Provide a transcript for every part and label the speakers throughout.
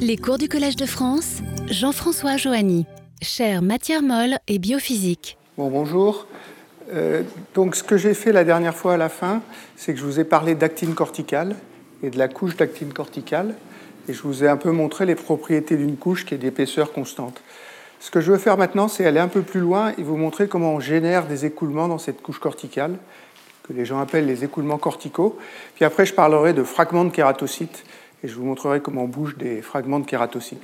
Speaker 1: Les cours du Collège de France, Jean-François Joanny, chaire matière molle et biophysique.
Speaker 2: Bon, bonjour. Euh, donc, ce que j'ai fait la dernière fois à la fin, c'est que je vous ai parlé d'actine corticale et de la couche d'actine corticale, et je vous ai un peu montré les propriétés d'une couche qui est d'épaisseur constante. Ce que je veux faire maintenant, c'est aller un peu plus loin et vous montrer comment on génère des écoulements dans cette couche corticale, que les gens appellent les écoulements corticaux. Puis après, je parlerai de fragments de kératocytes et je vous montrerai comment on bouge des fragments de kératocytes.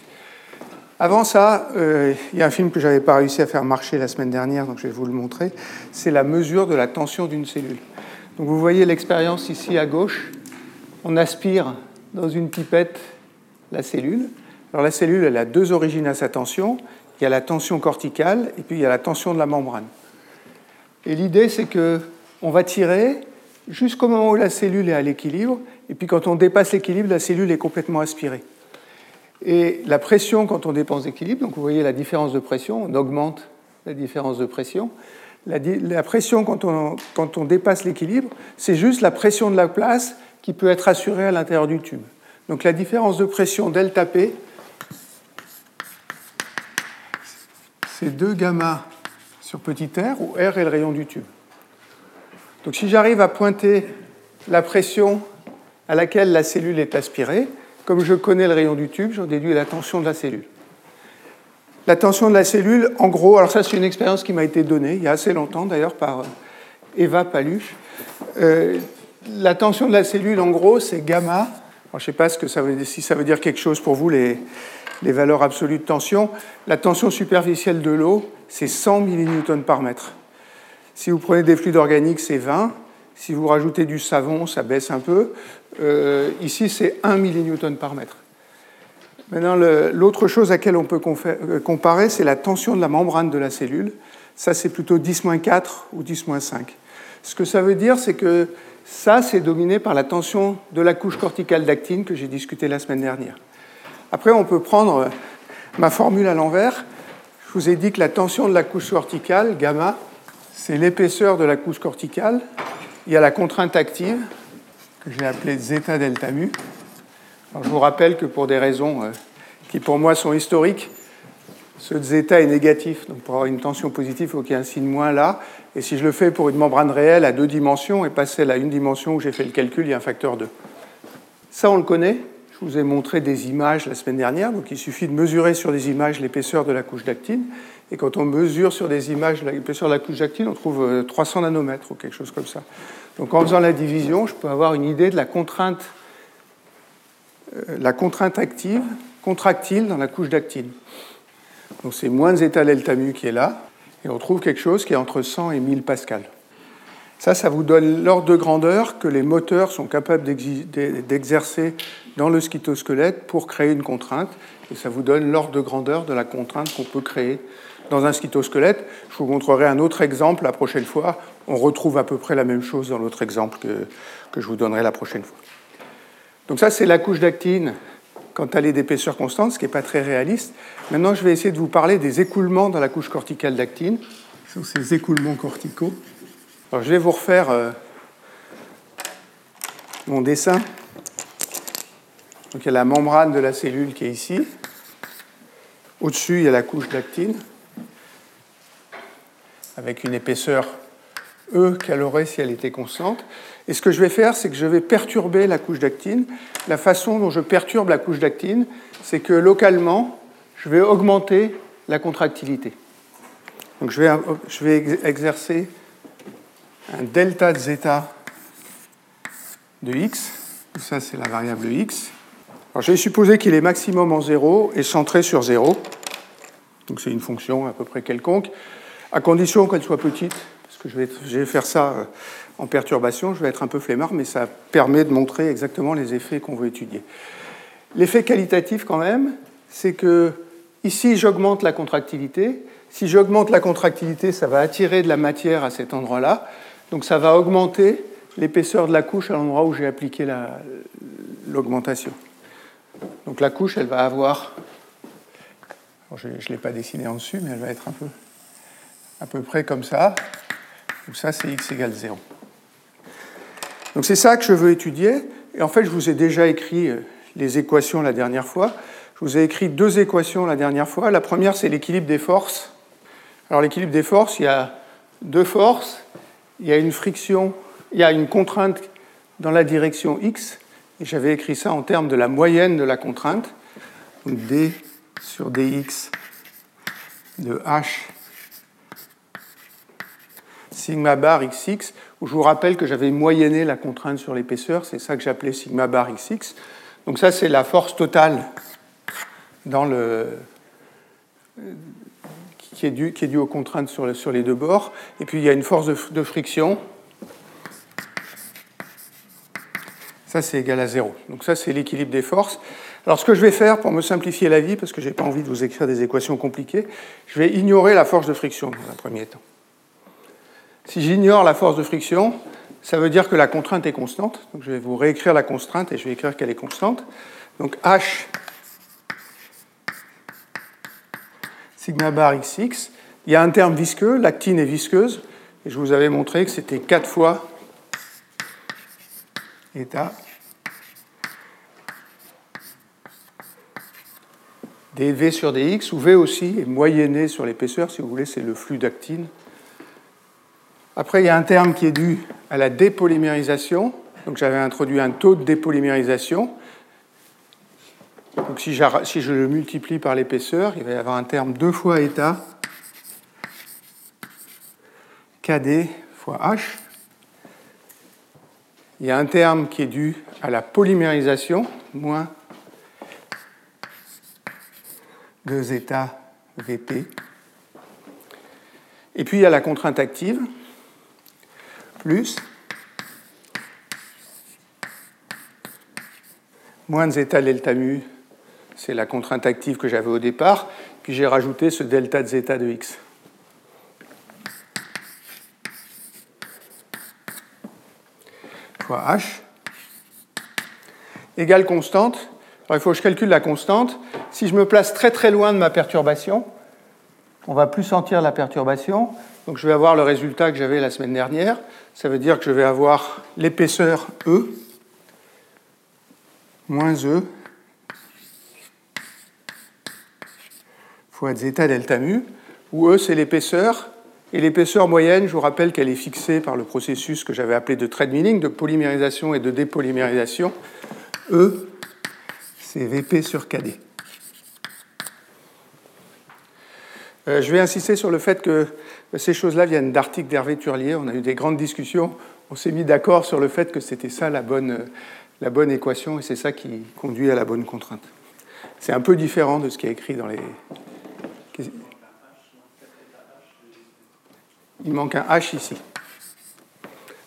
Speaker 2: Avant ça, euh, il y a un film que je n'avais pas réussi à faire marcher la semaine dernière, donc je vais vous le montrer. C'est la mesure de la tension d'une cellule. Donc vous voyez l'expérience ici à gauche. On aspire dans une pipette la cellule. Alors la cellule, elle a deux origines à sa tension. Il y a la tension corticale et puis il y a la tension de la membrane. Et l'idée, c'est que on va tirer jusqu'au moment où la cellule est à l'équilibre, et puis quand on dépasse l'équilibre, la cellule est complètement aspirée. Et la pression, quand on dépense l'équilibre, donc vous voyez la différence de pression, on augmente la différence de pression. La, pression, quand on, quand on dépasse l'équilibre, c'est juste la pression de la place qui peut être assurée à l'intérieur du tube. Donc la différence de pression delta P, c'est 2 gamma sur petit r, où r est le rayon du tube. Donc si j'arrive à pointer la pression à laquelle la cellule est aspirée, comme je connais le rayon du tube, j'en déduis la tension de la cellule. La tension de la cellule, en gros, alors ça c'est une expérience qui m'a été donnée il y a assez longtemps d'ailleurs par euh, Eva Paluche. Euh, la tension de la cellule, en gros, c'est gamma. je ne sais pas ce que ça veut, si ça veut dire quelque chose pour vous, les, valeurs absolues de tension. La tension superficielle de l'eau, c'est 100 millNewton par mètre. Si vous prenez des fluides organiques, c'est 20. Si vous rajoutez du savon, ça baisse un peu. Euh, ici, c'est 1 millNewton par mètre. Maintenant, l'autre chose à laquelle on peut euh, comparer, c'est la tension de la membrane de la cellule. Ça, c'est plutôt 10-4 ou 10-5. Ce que ça veut dire, c'est que ça, c'est dominé par la tension de la couche corticale d'actine que j'ai discuté la semaine dernière. Après, on peut prendre euh, ma formule à l'envers. Je vous ai dit que la tension de la couche corticale, gamma, c'est l'épaisseur de la couche corticale. Il y a la contrainte active, que j'ai appelée zeta delta mu. je vous rappelle que pour des raisons euh, qui pour moi sont historiques, ce zeta est négatif. Donc pour avoir une tension positive, il faut qu'il y ait un signe moins là. Et si je le fais pour une membrane réelle à deux dimensions et pas celle à une dimension où j'ai fait le calcul, il y a un facteur 2. Ça, on le connaît. Je vous ai montré des images la semaine dernière. Donc il suffit de mesurer sur des images l'épaisseur de la couche d'actine. Et quand on mesure sur des images l'épaisseur de la couche d'actine, on trouve 300 euh, nanomètres ou quelque chose comme ça. Donc en faisant la division, je peux avoir une idée de la contrainte, euh, la contrainte active, contractile dans la couche d'actine. Donc c'est moins zeta delta mu qui est là, et on trouve quelque chose qui est entre 100 et 1000 pascal. Ça, ça vous donne l'ordre de grandeur que les moteurs sont capables d'exercer dans le scytosquelette pour créer une contrainte, et ça vous donne l'ordre de grandeur de la contrainte qu'on peut créer dans un scytosquelette. Je vous montrerai un autre exemple la prochaine fois. On retrouve à peu près la même chose dans l'autre exemple que, que, je vous donnerai la prochaine fois. Donc ça, c'est la couche d'actine quand elle est d'épaisseur constante, ce qui n'est pas très réaliste. Maintenant, je vais essayer de vous parler des écoulements dans la couche corticale d'actine. Ce sont ces écoulements corticaux. Alors, je vais vous refaire euh, mon dessin. Donc, il y a la membrane de la cellule qui est ici. Au-dessus, il y a la couche d'actine avec une épaisseur E qu'elle aurait si elle était constante. Et ce que je vais faire, c'est que je vais perturber la couche d'actine. La façon dont je perturbe la couche d'actine, c'est que localement, je vais augmenter la contractilité. Donc je vais, je vais exercer un delta de zeta de x. Ça, c'est la variable x. Alors, je vais supposer qu'il est maximum en 0 et centré sur 0. Donc c'est une fonction à peu près quelconque à condition qu'elle soit petite, parce que je vais, faire ça euh, en perturbation, je vais être un peu flemmard, mais ça permet de montrer exactement les effets qu'on veut étudier. L'effet qualitatif, quand même, c'est que ici, j'augmente la contractilité. Si j'augmente la contractilité, ça va attirer de la matière à cet endroit-là. Donc ça va augmenter l'épaisseur de la couche à l'endroit où j'ai appliqué l'augmentation. Donc la couche, elle va avoir, je ne l'ai pas dessiné en dessus, mais elle va être un peu à peu près comme ça, où ça c'est x égale 0. Donc c'est ça que je veux étudier. Et en fait, je vous ai déjà écrit euh, les équations la dernière fois. vous ai écrit deux équations la dernière fois. La première, c'est l'équilibre des forces. Alors l'équilibre des forces, il y a deux forces, il y a une friction, il y a une contrainte dans la direction x, et j'avais écrit ça en termes de la moyenne de la contrainte, donc d sur dx de h sigma bar xx, où je vous rappelle que j'avais moyenné la contrainte sur l'épaisseur, c'est ça que j'appelais sigma bar xx. Donc ça, c'est la force totale dans le, qui, est due, qui est due aux contraintes sur, sur, les deux bords. Et puis il y a une force de, de friction. Ça, c'est égal à zéro. Donc ça, c'est l'équilibre des forces. Alors ce que je vais faire pour me simplifier la vie, parce que je n'ai pas envie de vous écrire des équations compliquées, je vais ignorer la force de friction dans un premier temps. Si j'ignore la force de friction, ça veut dire que la contrainte est constante. Je vais vous réécrire la contrainte et je vais écrire qu'elle est constante. Donc H sigma bar xx. Il y a un terme visqueux, l'actine est visqueuse, et je vous avais montré que c'était 4 fois état dV sur dx, où V aussi est moyenné sur l'épaisseur, si vous voulez, c'est le flux d'actine. Après, il y a un terme qui est dû à la dépolymérisation. Donc j'avais introduit un taux de dépolymérisation. Donc si, je le multiplie par l'épaisseur, il va y avoir un terme 2 fois état KD fois H. Il y a un terme qui est dû à la polymérisation, moins 2 états VP. Et puis il y a la contrainte active plus moins zeta delta mu, c'est la contrainte active que j'avais au départ, puis j'ai rajouté ce delta de zeta de x. fois h égale constante. Alors, il faut que je calcule la constante. Si je me place très très loin de ma perturbation, on va plus sentir la perturbation. Donc je vais avoir le résultat que j'avais la semaine dernière. Ça veut dire que je vais avoir l'épaisseur E moins E fois zeta delta mu, où E c'est l'épaisseur, et l'épaisseur moyenne, je vous rappelle qu'elle est fixée par le processus que j'avais appelé de trade milling, de polymérisation et de dépolymérisation. E, c'est Vp sur Kd. Euh, je vais insister sur le fait que ces choses-là viennent d'articles d'Hervé Turlier. On a eu des grandes discussions. On s'est mis d'accord sur le fait que c'était ça la bonne, la bonne équation et c'est ça qui conduit à la bonne contrainte. C'est un peu différent de ce qui est écrit dans les. Il manque un H ici.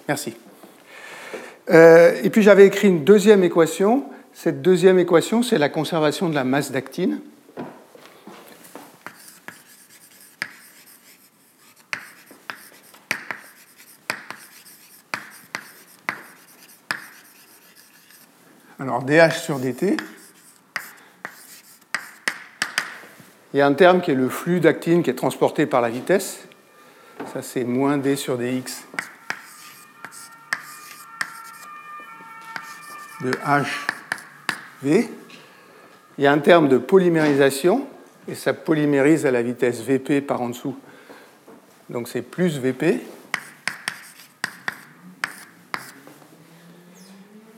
Speaker 2: Merci. Euh, et puis j'avais écrit une deuxième équation. Cette deuxième équation, c'est la conservation de la masse d'actine. DH sur dt, il y a un terme qui est le flux d'actine qui est transporté par la vitesse. Ça, c'est moins d sur dx de hv. Il y a un terme de polymérisation, et ça polymérise à la vitesse vp par en dessous. Donc c'est plus vp.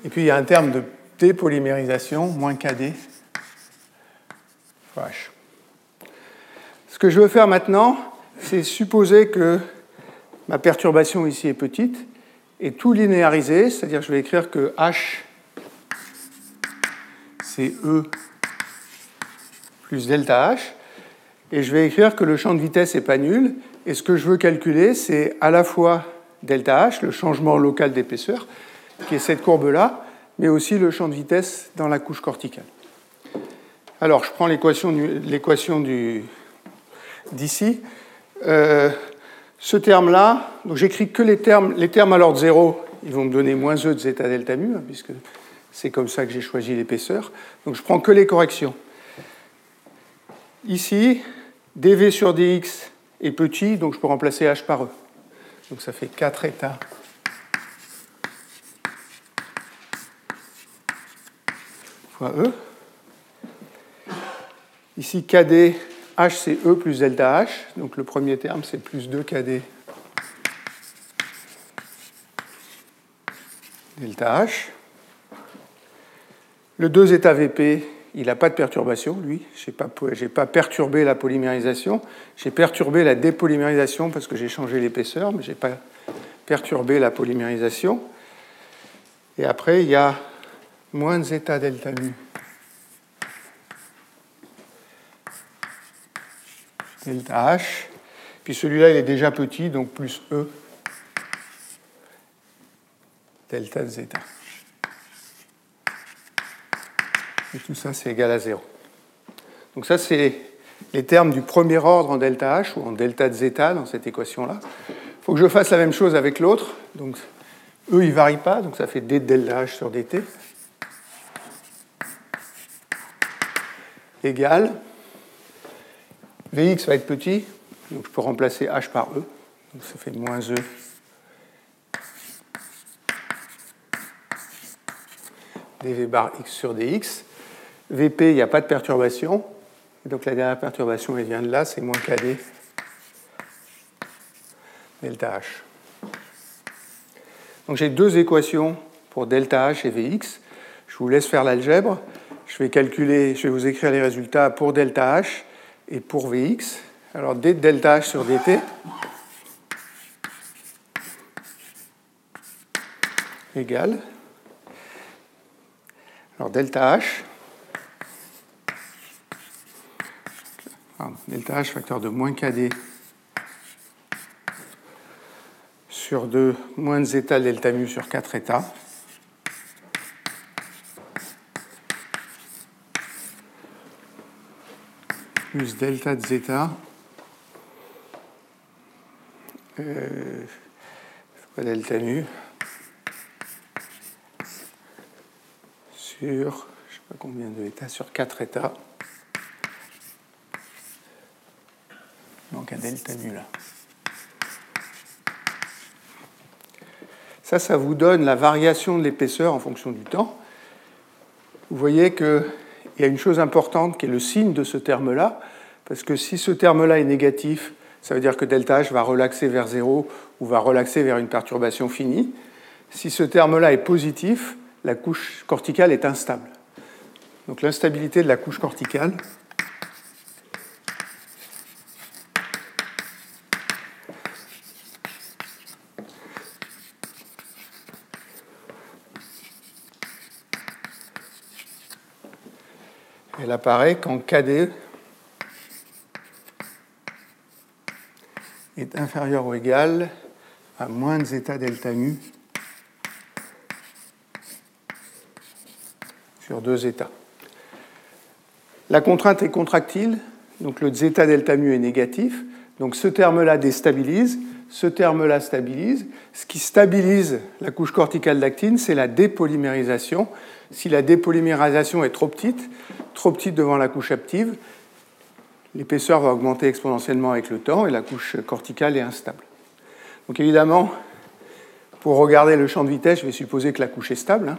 Speaker 2: Et puis il y a un terme de dépolymérisation, moins kd h. Ce que je veux faire maintenant, c'est supposer que ma perturbation ici est petite et tout linéariser, c'est-à-dire je vais écrire que h c'est E plus delta H, et je vais écrire que le champ de vitesse n'est pas nul, et ce que je veux calculer, c'est à la fois delta H, le changement local d'épaisseur, qui est cette courbe-là, mais aussi le champ de vitesse dans la couche corticale. Alors, je prends l'équation d'ici. Euh, ce terme-là, donc j'écris que les termes, les termes à l'ordre 0, ils vont me donner moins E de zeta delta mu, hein, puisque c'est comme ça que j'ai choisi l'épaisseur. Donc je prends que les corrections. Ici, dv sur dx est petit, donc je peux remplacer h par e. Donc ça fait 4 états e. Ici, KD, H, c'est E plus delta H. Donc le premier terme, c'est plus 2 KD delta H. Le 2 état VP, il n'a pas de perturbation, lui. Je n'ai pas, perturbé la polymérisation. J'ai perturbé la dépolymérisation parce que j'ai changé l'épaisseur, mais je n'ai pas perturbé la polymérisation. Et après, il y a moins zeta delta mu delta H. Puis celui-là, il est déjà petit, donc plus E delta zeta. Et tout ça, c'est égal à 0. Donc ça, c'est les termes du premier ordre en delta H ou en delta zeta dans cette équation-là. Il faut que je fasse la même chose avec l'autre. Donc E, il ne varie pas, donc ça fait d delta H sur dt. Égal. Vx va être petit, donc je peux remplacer H par E. Ça fait moins E dv bar x sur dx. Vp, il n'y a pas de perturbation. donc la dernière perturbation, elle vient de là, c'est moins kd delta h. Donc j'ai deux équations pour delta h et vx. Je vous laisse faire l'algèbre. Je vais vous écrire les résultats pour delta h et pour vx. Alors d delta h sur dt égale. Alors delta h, delta h facteur de moins kd sur 2 moins zeta delta mu sur 4 états. Plus delta de zeta euh, delta mu sur, je sais pas combien de états, sur 4 états. Donc un delta nu là. Ça, ça vous donne la variation de l'épaisseur en fonction du temps. Vous voyez qu'il y a une chose importante qui est le signe de ce terme-là, parce que si ce terme-là est négatif, ça veut dire que delta H va relaxer vers 0 ou va relaxer vers une perturbation finie. Si ce terme-là est positif, la couche corticale est instable. Donc l'instabilité de la couche corticale elle apparaît quand KD est inférieur ou égal à moins zeta delta mu sur deux états. La contrainte est contractile, donc le zeta delta mu est négatif, donc ce terme-là déstabilise, ce terme-là stabilise. Ce qui stabilise la couche corticale d'actine, c'est la dépolymérisation. Si la dépolymérisation est trop petite, trop petite devant la couche active, l'épaisseur va augmenter exponentiellement avec le temps et la couche corticale est instable. Donc évidemment, pour regarder le champ de vitesse, je vais supposer que la couche est stable. Hein.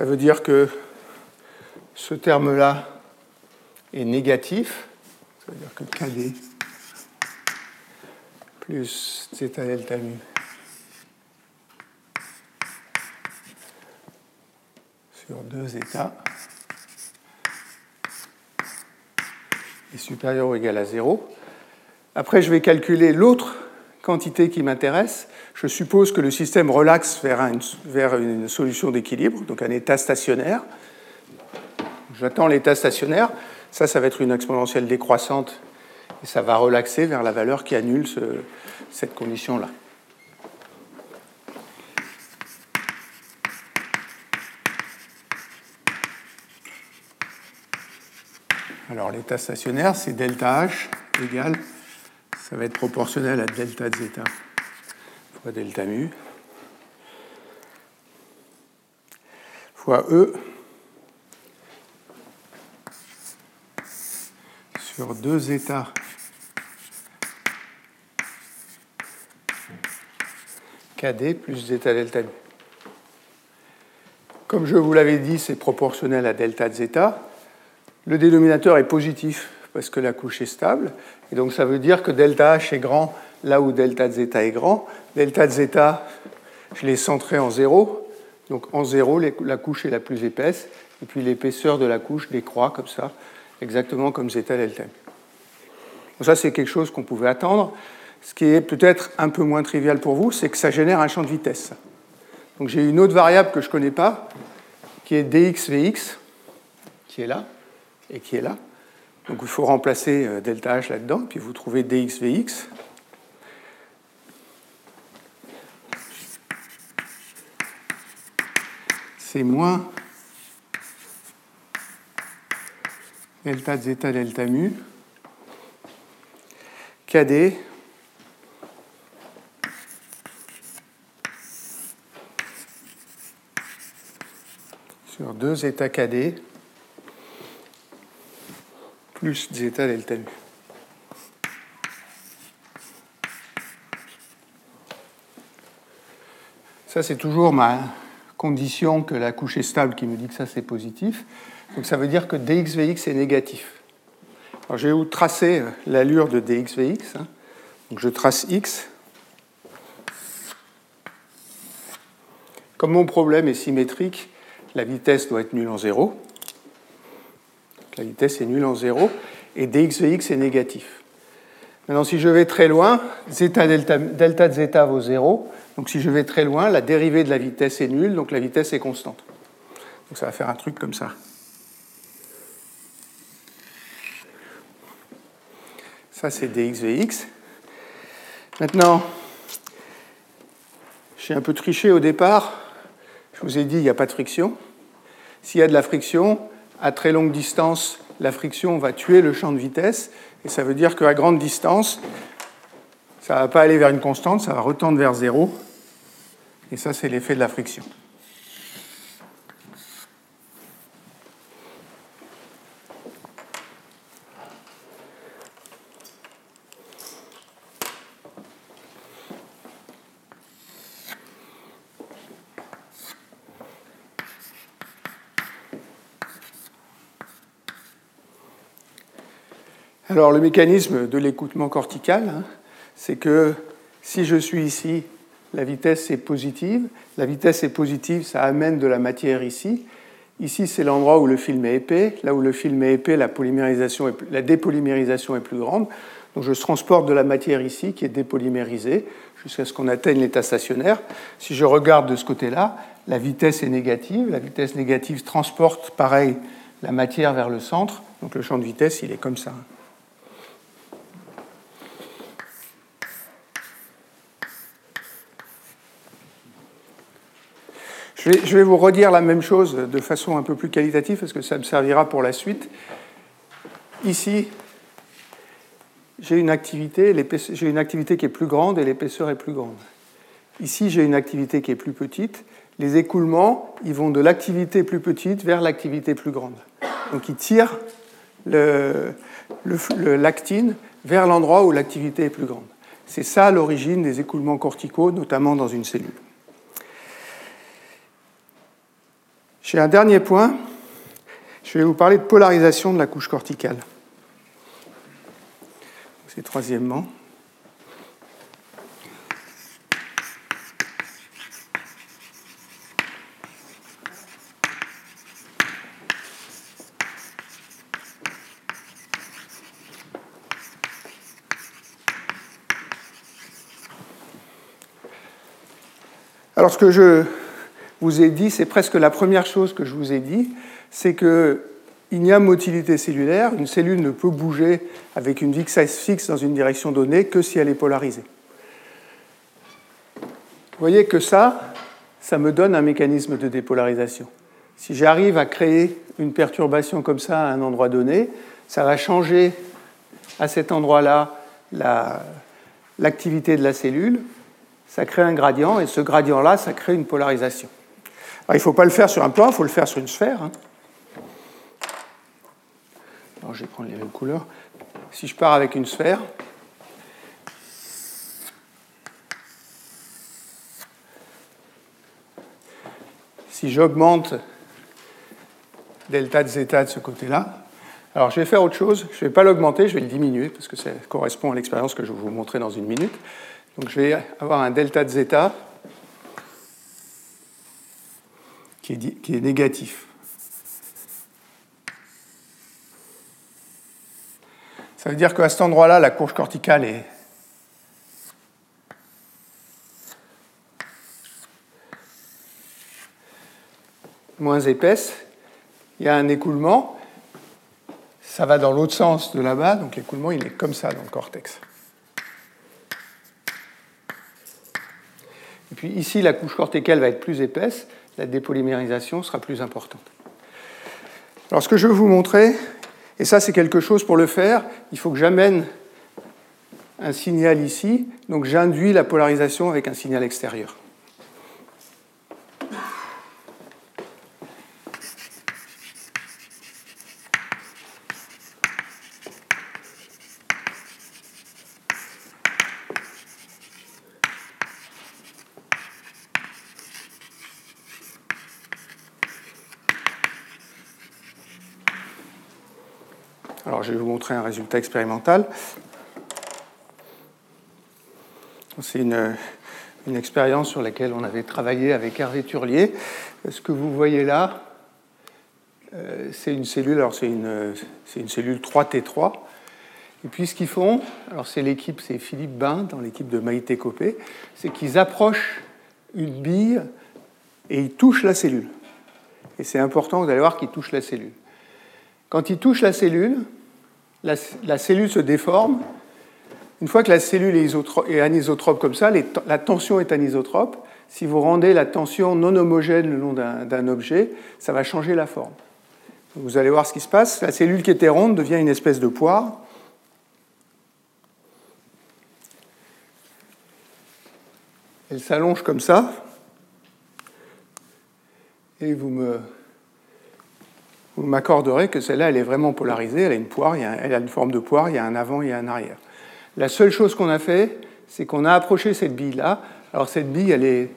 Speaker 2: Ça veut dire que ce terme-là est négatif. Ça veut dire que KD plus zeta delta mu sur deux états est supérieur ou égal à 0. Après, je vais calculer l'autre quantité qui m'intéresse, je suppose que le système relaxe vers, vers une solution d'équilibre, donc un état stationnaire. J'attends l'état stationnaire. Ça, ça va être une exponentielle décroissante et ça va relaxer vers la valeur qui annule cette condition-là. Alors l'état stationnaire, c'est delta H égale ça va être proportionnel à delta de zeta fois delta mu, fois E sur 2 zeta KD plus zeta delta mu. Comme je vous l'avais dit, c'est proportionnel à delta de zeta. Le dénominateur est positif parce que la couche est stable. Et donc ça veut dire que delta H est grand là où delta de zeta est grand. Delta de zeta, je l'ai centré en 0. Donc en 0, la couche est la plus épaisse. Et puis l'épaisseur de la couche décroît comme ça, exactement comme zeta delta. Donc ça, c'est quelque chose qu'on pouvait attendre. Ce qui est peut-être un peu moins trivial pour vous, c'est que ça génère un champ de vitesse. Donc j'ai une autre variable que je ne connais pas, qui est dxvx, qui est là, et qui est là. Donc il faut remplacer euh, delta h là-dedans, puis vous trouvez dxvx. C'est moins delta zeta delta mu kd sur 2 zeta kd plus zeta delta mu. Ça, c'est toujours ma condition que la couche est stable qui me dit que ça, c'est positif. Donc ça veut dire que dxvx est négatif. Alors je vais vous tracer l'allure de dxvx. Hein. Donc je trace x. Comme mon problème est symétrique, la vitesse doit être nulle en 0. La vitesse est nulle en 0 et dxvx est négatif. Maintenant, si je vais très loin, delta, de zeta vaut 0. Donc si je vais très loin, la dérivée de la vitesse est nulle, donc la vitesse est constante. Donc ça va faire un truc comme ça. Ça, c'est dxvx. Maintenant, j'ai un peu triché au départ. Je vous ai dit, il n'y a pas de friction. S'il y a de la friction, à très longue distance, la friction va tuer le champ de vitesse. Et ça veut dire qu'à grande distance, ça ne va pas aller vers une constante, ça va retendre vers zéro. Et ça, c'est l'effet de la friction. Alors le mécanisme de l'écoutement cortical, hein, c'est que si je suis ici, la vitesse est positive. La vitesse est positive, ça amène de la matière ici. Ici, c'est l'endroit où le film est épais. Là où le film est épais, la, polymérisation la dépolymérisation est plus grande. Donc je transporte de la matière ici qui est dépolymérisée jusqu'à ce qu'on atteigne l'état stationnaire. Si je regarde de ce côté-là, la vitesse est négative. La vitesse négative transporte, pareil, la matière vers le centre. Donc le champ de vitesse, il est comme ça. Je vais, vous redire la même chose de façon un peu plus qualitative parce que ça me servira pour la suite. Ici, j'ai une activité, j'ai une activité qui est plus grande et l'épaisseur est plus grande. Ici, j'ai une activité qui est plus petite. Les écoulements, ils vont de l'activité plus petite vers l'activité plus grande. Donc, ils tirent le, lactine vers l'endroit où l'activité est plus grande. C'est ça l'origine des écoulements corticaux, notamment dans une cellule. J'ai un dernier point. Je vais vous parler de polarisation de la couche corticale. C'est troisièmement. Alors ce que je vous ai dit, c'est presque la première chose que je vous ai dit, c'est qu'il n'y a motilité cellulaire, une cellule ne peut bouger avec une vitesse fixe dans une direction donnée que si elle est polarisée. Vous voyez que ça, ça me donne un mécanisme de dépolarisation. Si j'arrive à créer une perturbation comme ça à un endroit donné, ça va changer à cet endroit-là l'activité de la cellule, ça crée un gradient, et ce gradient-là, ça crée une polarisation il ne faut pas le faire sur un plan, il faut le faire sur une sphère. Hein. Alors, je vais prendre les mêmes couleurs. Si je pars avec une sphère, si j'augmente delta de zeta de ce côté-là, alors je vais faire autre chose, je ne vais pas l'augmenter, je vais le diminuer, parce que ça correspond à l'expérience que je vais vous montrer dans une minute. Donc je vais avoir un delta de zeta qui est, négatif. Ça veut dire qu'à cet endroit-là, la courge corticale est moins épaisse. Il y a un écoulement. Ça va dans l'autre sens de là-bas, donc l'écoulement, il est comme ça dans le cortex. Et puis ici, la couche corticale va être plus épaisse, la dépolymérisation sera plus importante. Alors ce que je veux vous montrer, et ça, c'est quelque chose pour le faire. Il faut que j'amène un signal ici. Donc j'induis la polarisation avec un signal extérieur. je vais vous montrer un résultat expérimental. C'est une, expérience sur laquelle on avait travaillé avec Hervé Turlier. Ce que vous voyez là, euh, c'est une cellule, alors c'est une, cellule 3T3. Et puis ce qu'ils font, alors c'est l'équipe, c'est Philippe Bain dans l'équipe de Maïté Copé, c'est qu'ils approchent une bille et ils touchent la cellule. Et c'est important, vous allez voir qu'ils touchent la cellule. Quand ils touchent la cellule, la, cellule se déforme. Une fois que la cellule est, anisotrope comme ça, la tension est anisotrope. Si vous rendez la tension non homogène le long d'un objet, ça va changer la forme. Vous allez voir ce qui se passe. La cellule qui était ronde devient une espèce de poire. Elle s'allonge comme ça. Et vous me vous m'accorderez que celle-là, elle est vraiment polarisée, elle a une poire, elle a une forme de poire, il y a un avant et un arrière. La seule chose qu'on a fait, c'est qu'on a approché cette bille-là. Alors cette bille, elle est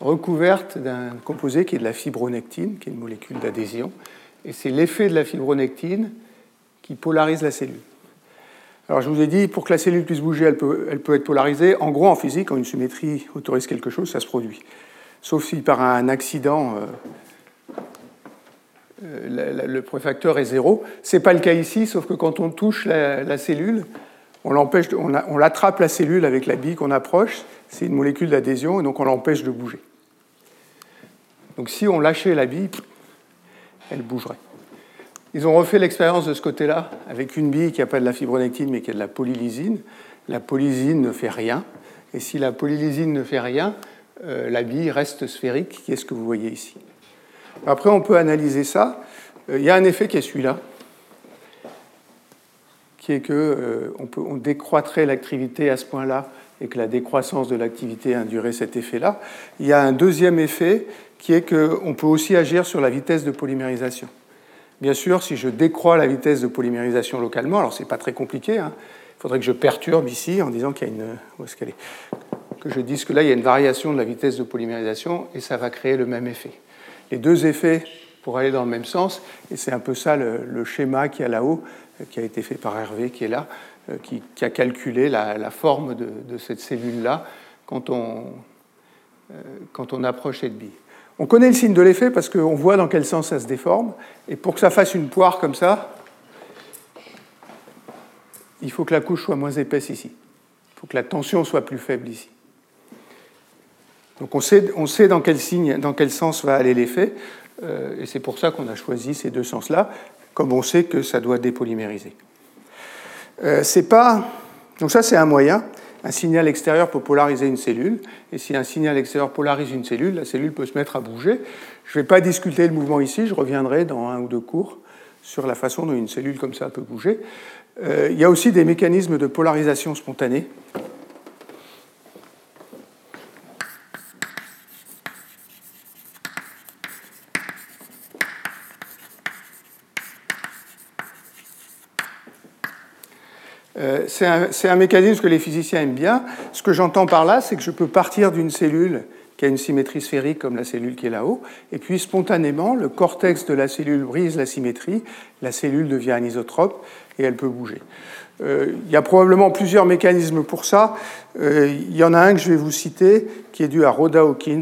Speaker 2: recouverte d'un composé qui est de la fibronectine, qui est une molécule d'adhésion, et c'est l'effet de la fibronectine qui polarise la cellule. Alors je vous ai dit, pour que la cellule puisse bouger, elle peut, elle peut être polarisée. En gros, en physique, quand une symétrie autorise quelque chose, ça se produit. Sauf si par un accident, euh, le préfacteur est zéro. Ce n'est pas le cas ici, sauf que quand on touche la, cellule, on, on, l'attrape la cellule avec la bille qu'on approche, c'est une molécule d'adhésion, et donc on l'empêche de bouger. Donc si on lâchait la bille, elle bougerait. Ils ont refait l'expérience de ce côté-là avec une bille qui n'a pas de la fibronectine mais qui a de la polylysine. La polylysine ne fait rien. Et si la polylysine ne fait rien, euh, la bille reste sphérique, qui est ce que vous voyez ici. Après, on peut analyser ça. Euh, il y a un effet qui est celui-là, qui est qu'on euh, on décroîtrait l'activité à ce point-là et que la décroissance de l'activité induirait cet effet-là. Il y a un deuxième effet qui est qu'on peut aussi agir sur la vitesse de polymérisation. Bien sûr, si je décroît la vitesse de polymérisation localement, alors ce n'est pas très compliqué, hein. il faudrait que je perturbe ici en disant qu'il y a une. Où est-ce qu'elle est? Que je dise que là, il y a une variation de la vitesse de polymérisation et ça va créer le même effet les deux effets pour aller dans le même sens. Et c'est un peu ça le, schéma qui est là-haut, euh, qui a été fait par Hervé, qui est là, euh, qui, a calculé la, forme de, cette cellule-là quand on, euh, quand on approche cette bille. On connaît le signe de l'effet parce qu'on voit dans quel sens ça se déforme. Et pour que ça fasse une poire comme ça, il faut que la couche soit moins épaisse ici. Il faut que la tension soit plus faible ici. Donc on sait, dans, quel signe, dans quel sens va aller l'effet, euh, et c'est pour ça qu'on a choisi ces deux sens-là, comme on sait que ça doit dépolymériser. Euh, c'est pas... Donc ça, c'est un moyen. Un signal extérieur peut polariser une cellule, et si un signal extérieur polarise une cellule, la cellule peut se mettre à bouger. Je ne vais pas discuter le mouvement ici, je reviendrai dans un ou deux cours sur la façon dont une cellule comme ça peut bouger. Euh, il y a aussi des mécanismes de polarisation spontanée Euh, c'est un, mécanisme que les physiciens aiment bien. Ce que j'entends par là, c'est que je peux partir d'une cellule qui a une symétrie sphérique comme la cellule qui est là-haut. Et puis spontanément, le cortex de la cellule brise la symétrie, la cellule devient anisotrope et elle peut bouger. Euh, il y a probablement plusieurs mécanismes pour ça. Euh, il y en a un que je vais vous citer qui est dû à Rhoda Hawkins.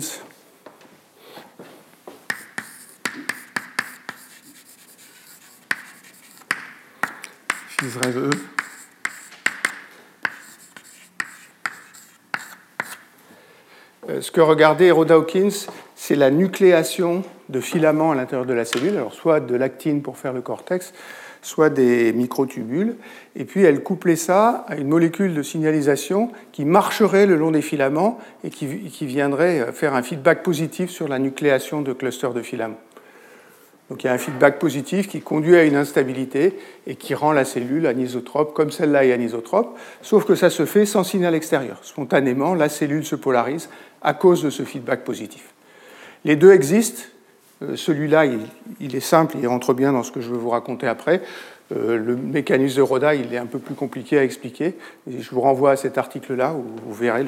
Speaker 2: Ce que regardait Rhoda Hawkins, c'est la nucléation de filaments à l'intérieur de la cellule, alors soit de l'actine pour faire le cortex, soit des microtubules. Et puis elle couplait ça à une molécule de signalisation qui marcherait le long des filaments et qui, viendrait faire un feedback positif sur la nucléation de clusters de filaments. Donc il y a un feedback positif qui conduit à une instabilité et qui rend la cellule anisotrope, comme celle-là est anisotrope, sauf que ça se fait sans signal extérieur. Spontanément, la cellule se polarise à cause de ce feedback positif. Les deux existent, euh, celui-là, il, est simple, il rentre bien dans ce que je veux vous raconter après. Euh, le mécanisme de Roda, il est un peu plus compliqué à expliquer. je vous renvoie à cet article-là où vous verrez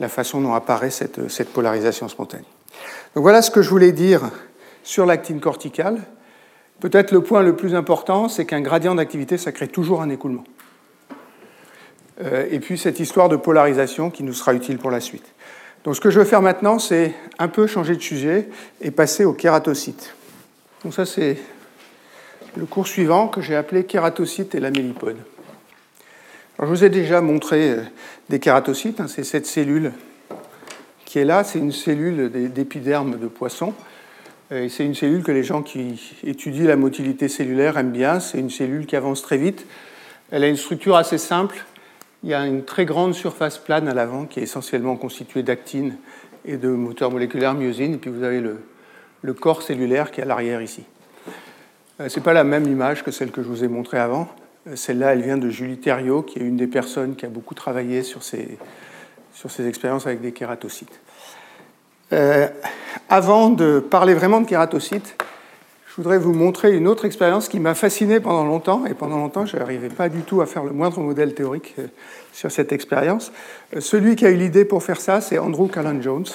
Speaker 2: la façon dont apparaît cette, cette, polarisation spontanée. Donc voilà ce que je voulais dire sur l'actine corticale. Peut-être le point le plus important, c'est qu'un gradient d'activité, ça crée toujours un écoulement. Euh, et puis cette histoire de polarisation qui nous sera utile pour la suite. Donc ce que je veux faire maintenant, c'est un peu changer de sujet et passer aux kératocytes. Donc ça, c'est le cours suivant que j'ai appelé kératocytes et lamellipode. Alors, je vous ai déjà montré euh, des kératocytes, hein, c'est cette cellule qui est là, c'est une cellule d'épiderme de poisson. C'est une cellule que les gens qui étudient la motilité cellulaire aiment bien. C'est une cellule qui avance très vite. Elle a une structure assez simple. Il y a une très grande surface plane à l'avant qui est essentiellement constituée d'actine et de moteurs moléculaires myosine. Et puis vous avez le, corps cellulaire qui est à l'arrière ici. Euh, Ce n'est pas la même image que celle que je vous ai montrée avant. Euh, celle-là, elle vient de Julie Thériault, qui est une des personnes qui a beaucoup travaillé sur ces, sur ces expériences avec des kératocytes. Euh, avant de parler vraiment de kératocytes, voudrais vous montrer une autre expérience qui m'a fasciné pendant longtemps, et pendant longtemps, je n'arrivais pas du tout à faire le moindre modèle théorique euh, sur cette expérience. Euh, celui qui a eu l'idée pour faire ça, c'est Andrew Callan Jones.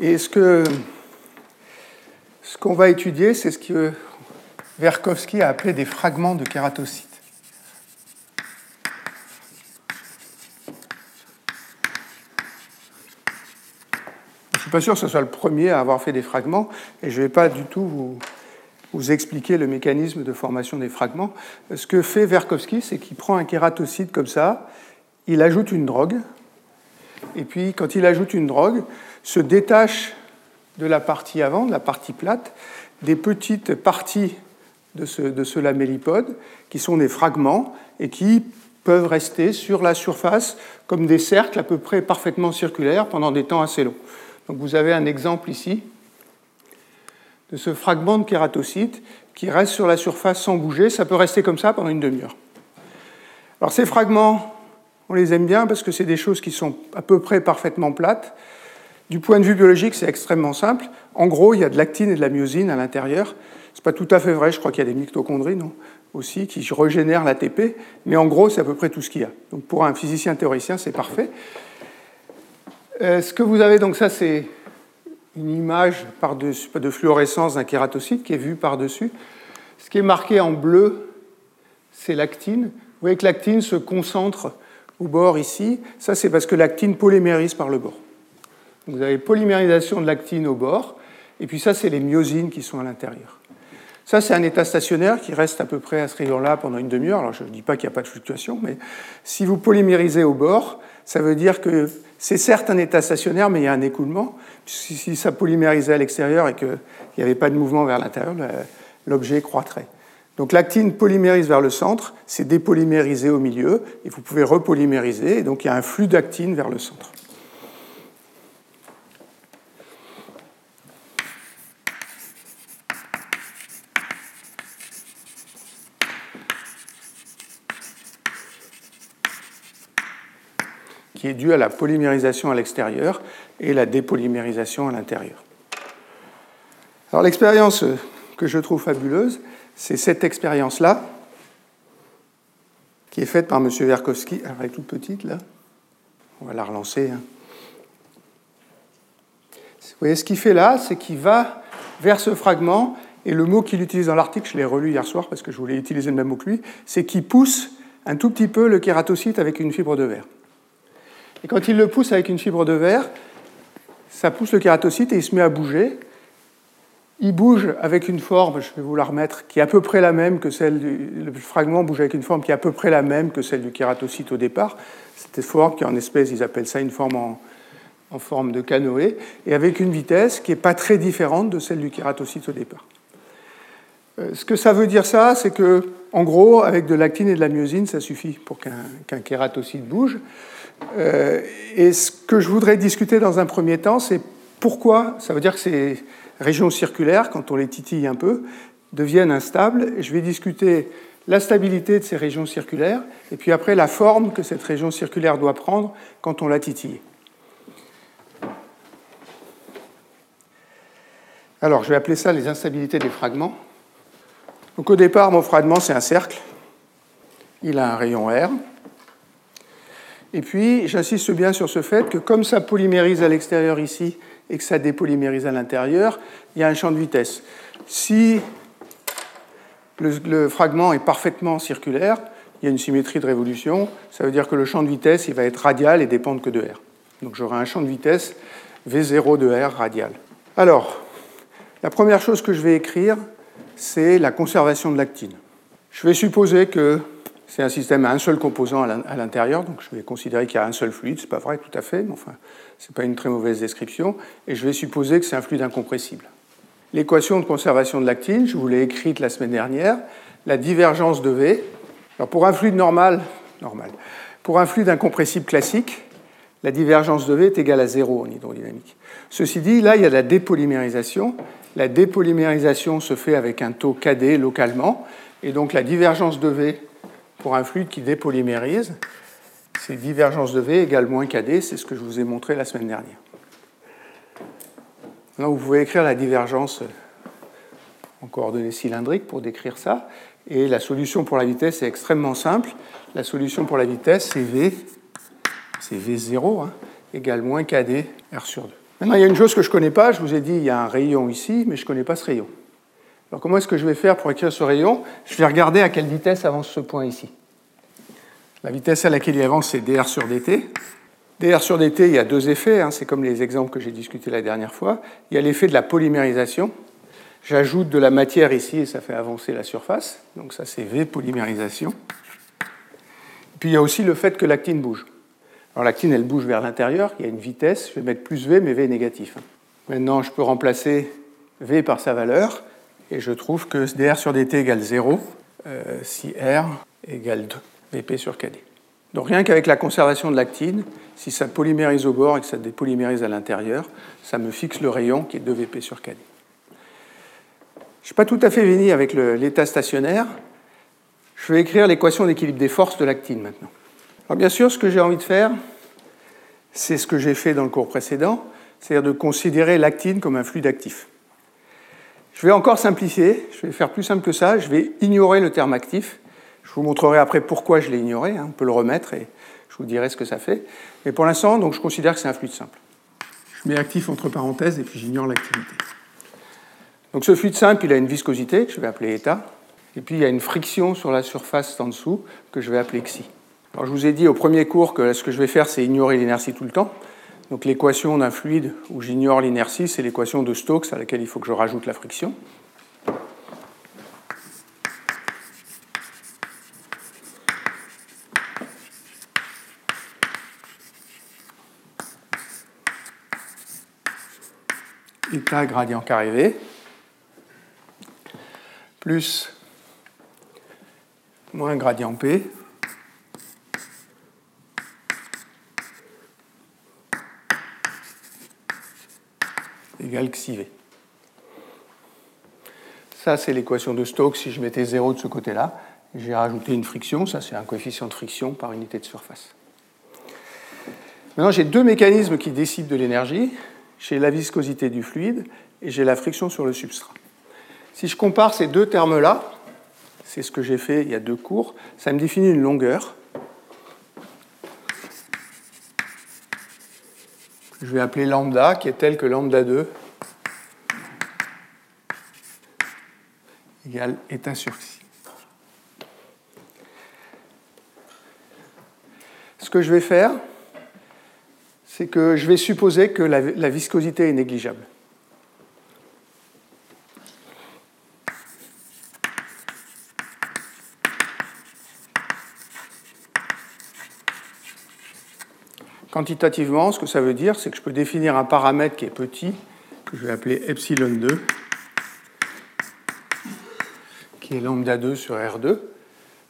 Speaker 2: Et ce ce qu'on va étudier, c'est ce que Verkovsky a appelé des fragments de kératocytes. Pas sûr que ce soit le premier à avoir fait des fragments, et je ne vais pas du tout vous, expliquer le mécanisme de formation des fragments. Ce que fait Verkovsky, c'est qu'il prend un kératocyte comme ça, il ajoute une drogue, et puis quand il ajoute une drogue, se détache de la partie avant, de la partie plate, des petites parties de ce, de ce lamellipode, qui sont des fragments, et qui peuvent rester sur la surface comme des cercles à peu près parfaitement circulaires pendant des temps assez longs. Donc vous avez un exemple ici de ce fragment de kératocyte qui reste sur la surface sans bouger. Ça peut rester comme ça pendant une demi-heure. Alors ces fragments, on les aime bien parce que c'est des choses qui sont à peu près parfaitement plates. Du point de vue biologique, c'est extrêmement simple. En gros, il y a de l'actine et de la myosine à l'intérieur. Ce n'est pas tout à fait vrai, je crois qu'il y a des mitochondries non aussi qui régénèrent l'ATP, mais en gros, c'est à peu près tout ce qu'il y a. Donc pour un physicien théoricien, c'est parfait. Euh, ce que vous avez, donc ça c'est une image de fluorescence d'un kératocyte qui est vue par-dessus. Ce qui est marqué en bleu, c'est l'actine. Vous voyez que l'actine se concentre au bord ici. Ça, c'est parce que l'actine polymérise par le bord. vous avez polymérisation de l'actine au bord, et puis ça, c'est les myosines qui sont à l'intérieur. Ça, c'est un état stationnaire qui reste à peu près à ce rayon-là pendant une demi-heure. Alors, je ne dis pas qu'il n'y a pas de fluctuation, mais si vous polymérisez au bord, ça veut dire que c'est certes un état stationnaire, mais il y a un écoulement. Si ça polymérisait à l'extérieur et qu'il n'y avait pas de mouvement vers l'intérieur, l'objet croîtrait. Donc l'actine polymérise vers le centre, c'est dépolymérisé au milieu, et vous pouvez repolymériser, et donc il y a un flux d'actine vers le centre. Qui est due à la polymérisation à l'extérieur et la dépolymérisation à l'intérieur. Alors l'expérience que je trouve fabuleuse, c'est cette expérience-là, qui est faite par M. Verkovsky. Alors, elle est toute petite, là. On va la relancer. Hein. Vous voyez, ce qu'il fait là, c'est qu'il va vers ce fragment, et le mot qu'il utilise dans l'article, je l'ai relu hier soir parce que je voulais utiliser le même mot que lui, c'est qu'il pousse un tout petit peu le kératocyte avec une fibre de verre. Et quand il le pousse avec une fibre de verre, ça pousse le kératocyte et il se met à bouger. Il bouge avec une forme, je vais vous la remettre, qui est à peu près la même que celle du. Le fragment bouge avec une forme qui est à peu près la même que celle du kératocyte au départ. Cette forme qui, en espèce, ils appellent ça une forme en, forme de canoë, et avec une vitesse qui n'est pas très différente de celle du kératocyte au départ. Euh, ce que ça veut dire ça, c'est que, en gros, avec de l'actine et de la myosine, ça suffit pour qu'un kératocyte bouge. Euh, et ce que je voudrais discuter dans un premier temps, c'est pourquoi, ça veut dire que ces régions circulaires, quand on les titille un peu, deviennent instables. Je vais discuter la stabilité de ces régions circulaires, et puis après la forme que cette région circulaire doit prendre quand on la titille. Alors, je vais appeler ça les instabilités des fragments. Donc, au départ, mon fragment, c'est un cercle. Il a un rayon R. Et puis, j'insiste bien sur ce fait que comme ça polymérise à l'extérieur ici et que ça dépolymérise à l'intérieur, il y a un champ de vitesse. Si le, fragment est parfaitement circulaire, il y a une symétrie de révolution, ça veut dire que le champ de vitesse il va être radial et dépendre que de R. Donc j'aurai un champ de vitesse V0 de R radial. Alors, la première chose que je vais écrire, c'est la conservation de l'actine. Je vais supposer que c'est un système à un seul composant à l'intérieur, donc je vais considérer qu'il y a un seul fluide, ce n'est pas vrai tout à fait, mais enfin, ce n'est pas une très mauvaise description, et je vais supposer que c'est un fluide incompressible. L'équation de conservation de l'actine, je vous l'ai écrite la semaine dernière, la divergence de V. Pour un fluide normal, normal, pour un fluide incompressible classique, la divergence de V est égale à zéro en hydrodynamique. Ceci dit, là, il y a la dépolymérisation, la dépolymérisation se fait avec un taux KD localement, et donc la divergence de V pour un fluide qui dépolymérise, c'est divergence de V égale moins KD, c'est ce que je vous ai montré la semaine dernière. Là, vous pouvez écrire la divergence en coordonnées cylindriques pour décrire ça. Et la solution pour la vitesse est extrêmement simple. La solution pour la vitesse, c'est V, c'est V0, hein, égale moins KD R sur 2. Maintenant, il y a une chose que je ne connais pas. Je vous ai dit, il y a un rayon ici, mais je ne connais pas ce rayon. Alors, comment est-ce que je vais faire pour écrire ce rayon? Je vais regarder à quelle vitesse avance ce point ici. La vitesse à laquelle il avance, c'est dr sur dt. dr sur dt, il y a deux effets. Hein. c'est comme les exemples que j'ai discutés la dernière fois. Il y a l'effet de la polymérisation. J'ajoute de la matière ici et ça fait avancer la surface. Donc ça, c'est V polymérisation. Puis il y a aussi le fait que l'actine bouge. Alors l'actine, elle bouge vers l'intérieur, il y a une vitesse, je vais mettre plus V, mais V est négatif. Maintenant, je peux remplacer V par sa valeur, et je trouve que dr sur dt égale 0 euh, si R égale 2, Vp sur Kd. Donc rien qu'avec la conservation de l'actine, si ça polymérise au bord et que ça dépolymérise à l'intérieur, ça me fixe le rayon qui est 2Vp sur Kd. Je ne suis pas tout à fait fini avec l'état stationnaire. Je vais écrire l'équation d'équilibre des forces de l'actine maintenant. Alors bien sûr, ce que j'ai envie de faire, c'est ce que j'ai fait dans le cours précédent, c'est-à-dire de considérer l'actine comme un fluide actif. Je vais encore simplifier, je vais faire plus simple que ça, je vais ignorer le terme actif. Je vous montrerai après pourquoi je l'ai ignoré, hein. on peut le remettre et je vous dirai ce que ça fait. Mais pour l'instant, donc, je considère que c'est un fluide simple. Je mets actif entre parenthèses et puis j'ignore l'activité. Donc ce fluide simple, il a une viscosité que je vais appeler état, et puis il y a une friction sur la surface en dessous que je vais appeler xi je vous ai dit au premier cours que ce que je vais faire, c'est ignorer l'inertie tout le temps. Donc l'équation d'un fluide où j'ignore l'inertie, c'est l'équation de Stokes à laquelle il faut que je rajoute la friction. État gradient carré V plus moins gradient P égale XIV. Ça, c'est l'équation de Stokes si je mettais 0 de ce côté-là. J'ai rajouté une friction, ça c'est un coefficient de friction par unité de surface. Maintenant, j'ai deux mécanismes qui décident de l'énergie. J'ai la viscosité du fluide et j'ai la friction sur le substrat. Si je compare ces deux termes-là, c'est ce que j'ai fait il y a deux cours, ça me définit une longueur. Je vais appeler lambda, qui est telle que lambda 2 égale état sur. Ce que je vais faire, c'est que je vais supposer que la viscosité est négligeable. Quantitativement, ce que ça veut dire, c'est que je peux définir un paramètre qui est petit, que je vais appeler epsilon 2, qui est lambda 2 sur R2. Vous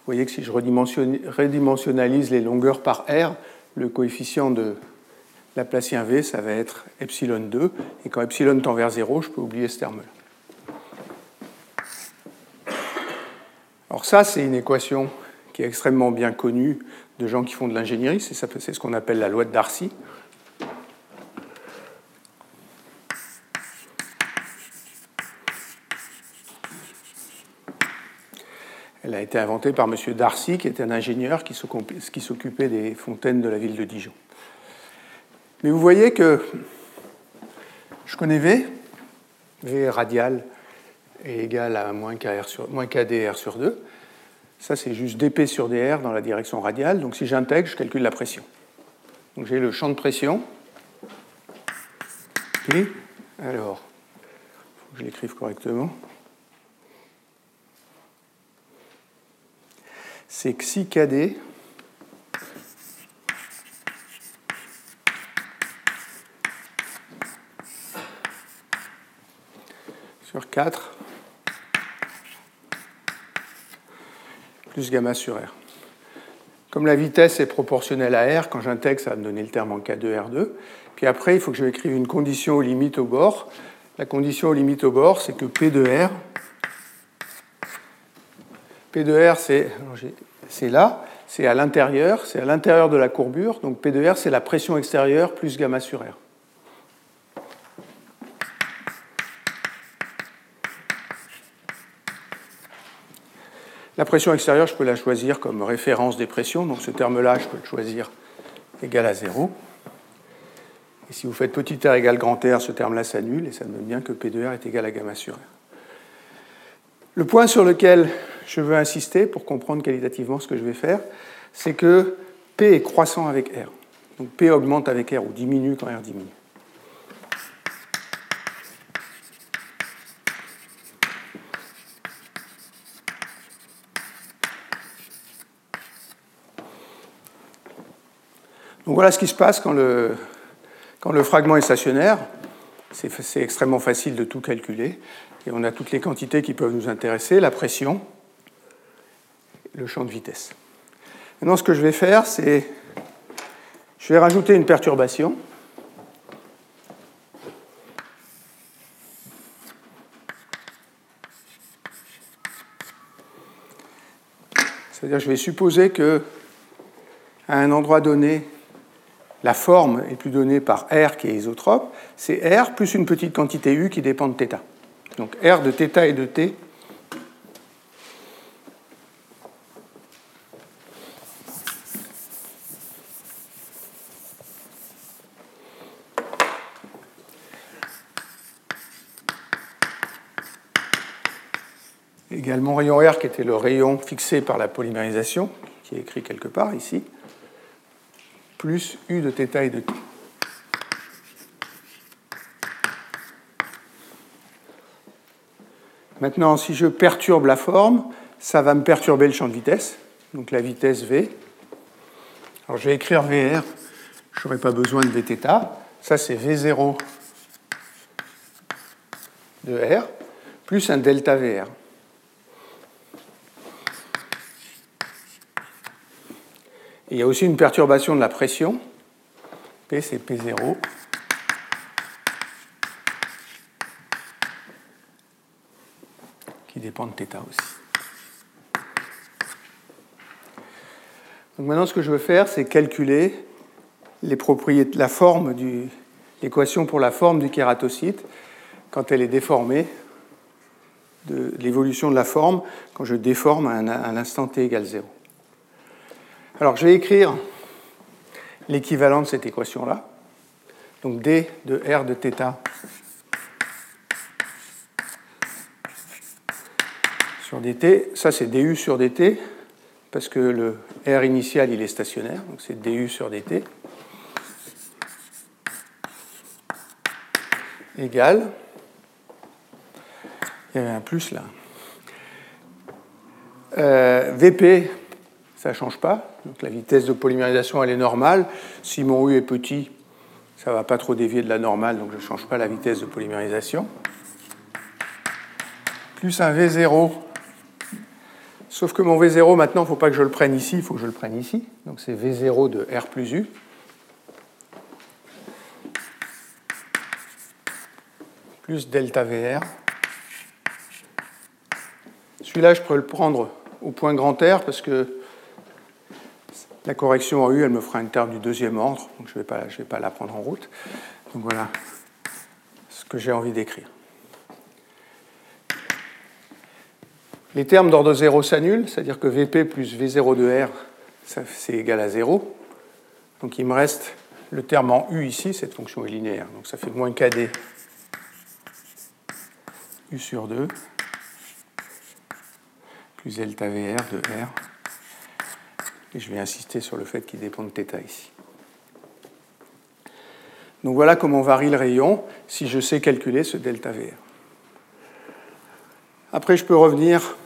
Speaker 2: voyez que si je redimensionnalise les longueurs par R, le coefficient de Laplacien V, ça va être epsilon 2. Et quand epsilon tend vers 0, je peux oublier ce terme-là. Alors ça, c'est une équation qui est extrêmement bien connue de gens qui font de l'ingénierie. C'est ce qu'on appelle la loi de Darcy. Elle a été inventée par M. Darcy, qui était un ingénieur qui s'occupait des fontaines de la ville de Dijon. Mais vous voyez que je connais V, V radial est égal à moins, sur, moins KDR sur 2. Ça, c'est juste dP sur dr dans la direction radiale. Donc si j'intègre, je calcule la pression. Donc j'ai le champ de pression. Et alors, il faut que je l'écrive correctement. C'est xi kd sur 4 plus gamma sur R. Comme la vitesse est proportionnelle à R, quand j'intègre, ça va me donner le terme en K2R2. Puis après, il faut que je écrive une condition aux limites au bord. La condition aux limites au bord, c'est que P de R, P de R, c'est là, c'est à l'intérieur, c'est à l'intérieur de la courbure. Donc P de R, c'est la pression extérieure plus gamma sur R. La pression extérieure, je peux la choisir comme référence des pressions. Donc ce terme-là, je peux le choisir égal à 0. Et si vous faites petit r égale grand R, ce terme-là s'annule et ça donne bien que P de R est égal à gamma sur R. Le point sur lequel je veux insister pour comprendre qualitativement ce que je vais faire, c'est que P est croissant avec R. Donc P augmente avec R ou diminue quand R diminue. Voilà ce qui se passe quand le, quand le fragment est stationnaire. C'est extrêmement facile de tout calculer. Et on a toutes les quantités qui peuvent nous intéresser, la pression, le champ de vitesse. Maintenant, ce que je vais faire, c'est je vais rajouter une perturbation. C'est-à-dire je vais supposer que à un endroit donné, la forme est plus donnée par R qui est isotrope, c'est R plus une petite quantité U qui dépend de θ. Donc R de θ et de T. Également rayon R qui était le rayon fixé par la polymérisation, qui est écrit quelque part ici plus U de θ et de t. Maintenant, si je perturbe la forme, ça va me perturber le champ de vitesse, donc la vitesse V. Alors je vais écrire VR, je n'aurai pas besoin de Vθ. Ça, c'est V0 de R, plus un delta VR. Il y a aussi une perturbation de la pression. P, c'est P0. qui dépend de θ aussi. Donc maintenant, ce que je veux faire, c'est calculer la forme l'équation pour la forme du kératocyte quand elle est déformée de l'évolution de la forme quand je déforme à l'instant t égale 0. Alors je vais écrire l'équivalent de cette équation-là. Donc d de r de θ sur dt, ça c'est du sur dt, parce que le r initial il est stationnaire, donc c'est du sur dt, égale, il y avait un plus là, euh, Vp, ça ne change pas, donc la vitesse de polymérisation elle est normale, si mon U est petit, ça ne va pas trop dévier de la normale, donc je ne change pas la vitesse de polymérisation. Plus un V0. Sauf que mon V0, maintenant, il ne faut pas que je le prenne ici, il faut que je le prenne ici. Donc c'est V0 de R plus U. Plus delta VR. Celui-là, je peux le prendre au point grand R parce que la correction en U, elle me fera une terme du deuxième ordre, donc je ne vais, pas, vais pas la prendre en route. Donc voilà ce que j'ai envie d'écrire. Les termes d'ordre 0 s'annulent, c'est-à-dire que Vp plus V0 de R, c'est égal à 0. Donc il me reste le terme en U ici, cette fonction est linéaire. Donc ça fait moins KD U sur 2 plus delta VR de R et je vais insister sur le fait qu'il dépend de θ ici. Donc voilà comment varie le rayon si je sais calculer ce delta VR. Après, je peux revenir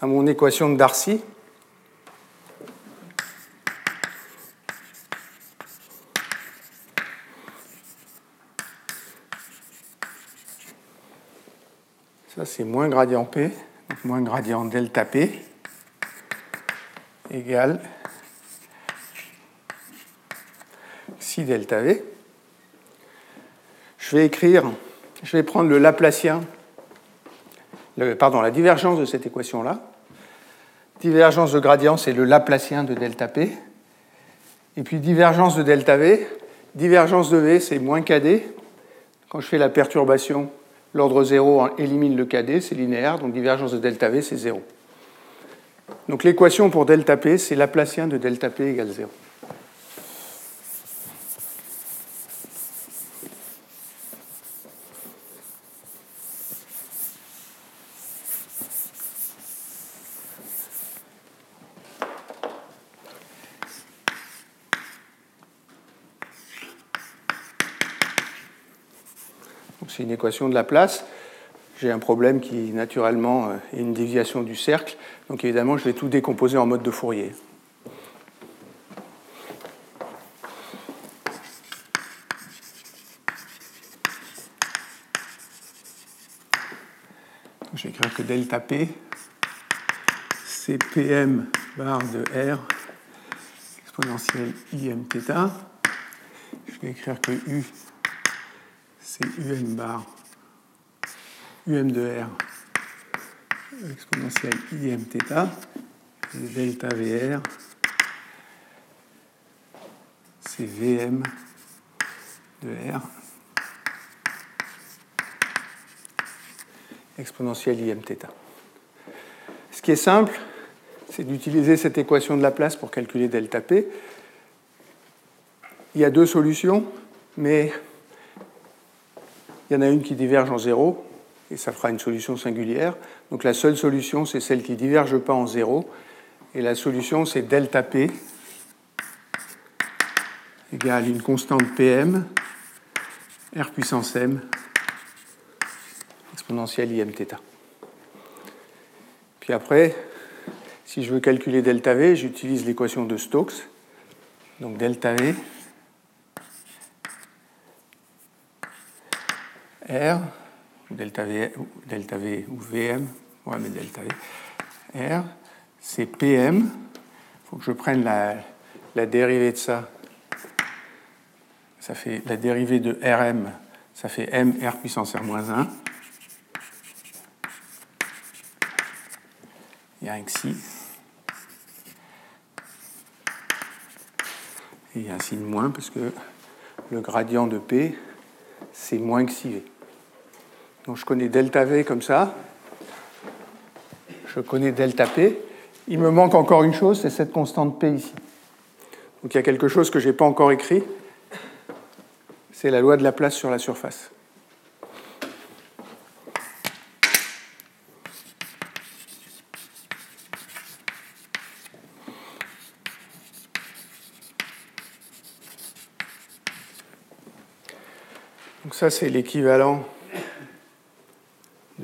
Speaker 2: à mon équation de Darcy. Ça, c'est moins gradient P, donc moins gradient delta P égale si delta V. Je vais écrire, je vais prendre le Laplacien, pardon, la divergence de cette équation-là. Divergence de gradient, c'est le Laplacien de delta P. Et puis divergence de delta V, divergence de V, c'est moins KD. Quand je fais la perturbation, l'ordre 0 élimine le KD, c'est linéaire, donc divergence de delta V, c'est 0. Donc l'équation pour delta P, c'est Laplacien de delta P égale 0. c'est une équation de Laplace j'ai un problème qui, naturellement, euh, est une déviation du cercle. Donc évidemment, je vais tout décomposer en mode de Fourier. je vais écrire que delta P, c'est PM bar de R exponentielle IM Je vais écrire que U, c'est UN bar UM de R exponentielle IM θ, delta VR, c'est VM de R exponentielle IM. Ce qui est simple, c'est d'utiliser cette équation de Laplace pour calculer delta P. Il y a deux solutions, mais il y en a une qui diverge en zéro, et ça fera une solution singulière. Donc la seule solution, c'est celle qui ne diverge pas en zéro. Et la solution, c'est delta P égale une constante PM, R puissance M, exponentielle IM θ. Puis après, si je veux calculer delta V, j'utilise l'équation de Stokes. Donc delta V, R delta v, delta v ou Vm, ouais, mais delta V, R, c'est Pm. Il faut que je prenne la, dérivée de ça. Ça fait la dérivée de Rm, ça fait M R puissance R moins 1. Il y a un xi. Et il y un signe moins parce que le gradient de P, c'est moins xi V. Donc je connais delta V comme ça. je connais delta P. Il me manque encore une chose, c'est cette constante P ici. Donc il y a quelque chose que je n'ai pas encore écrit. C'est la loi de la place sur la surface. Donc ça, c'est l'équivalent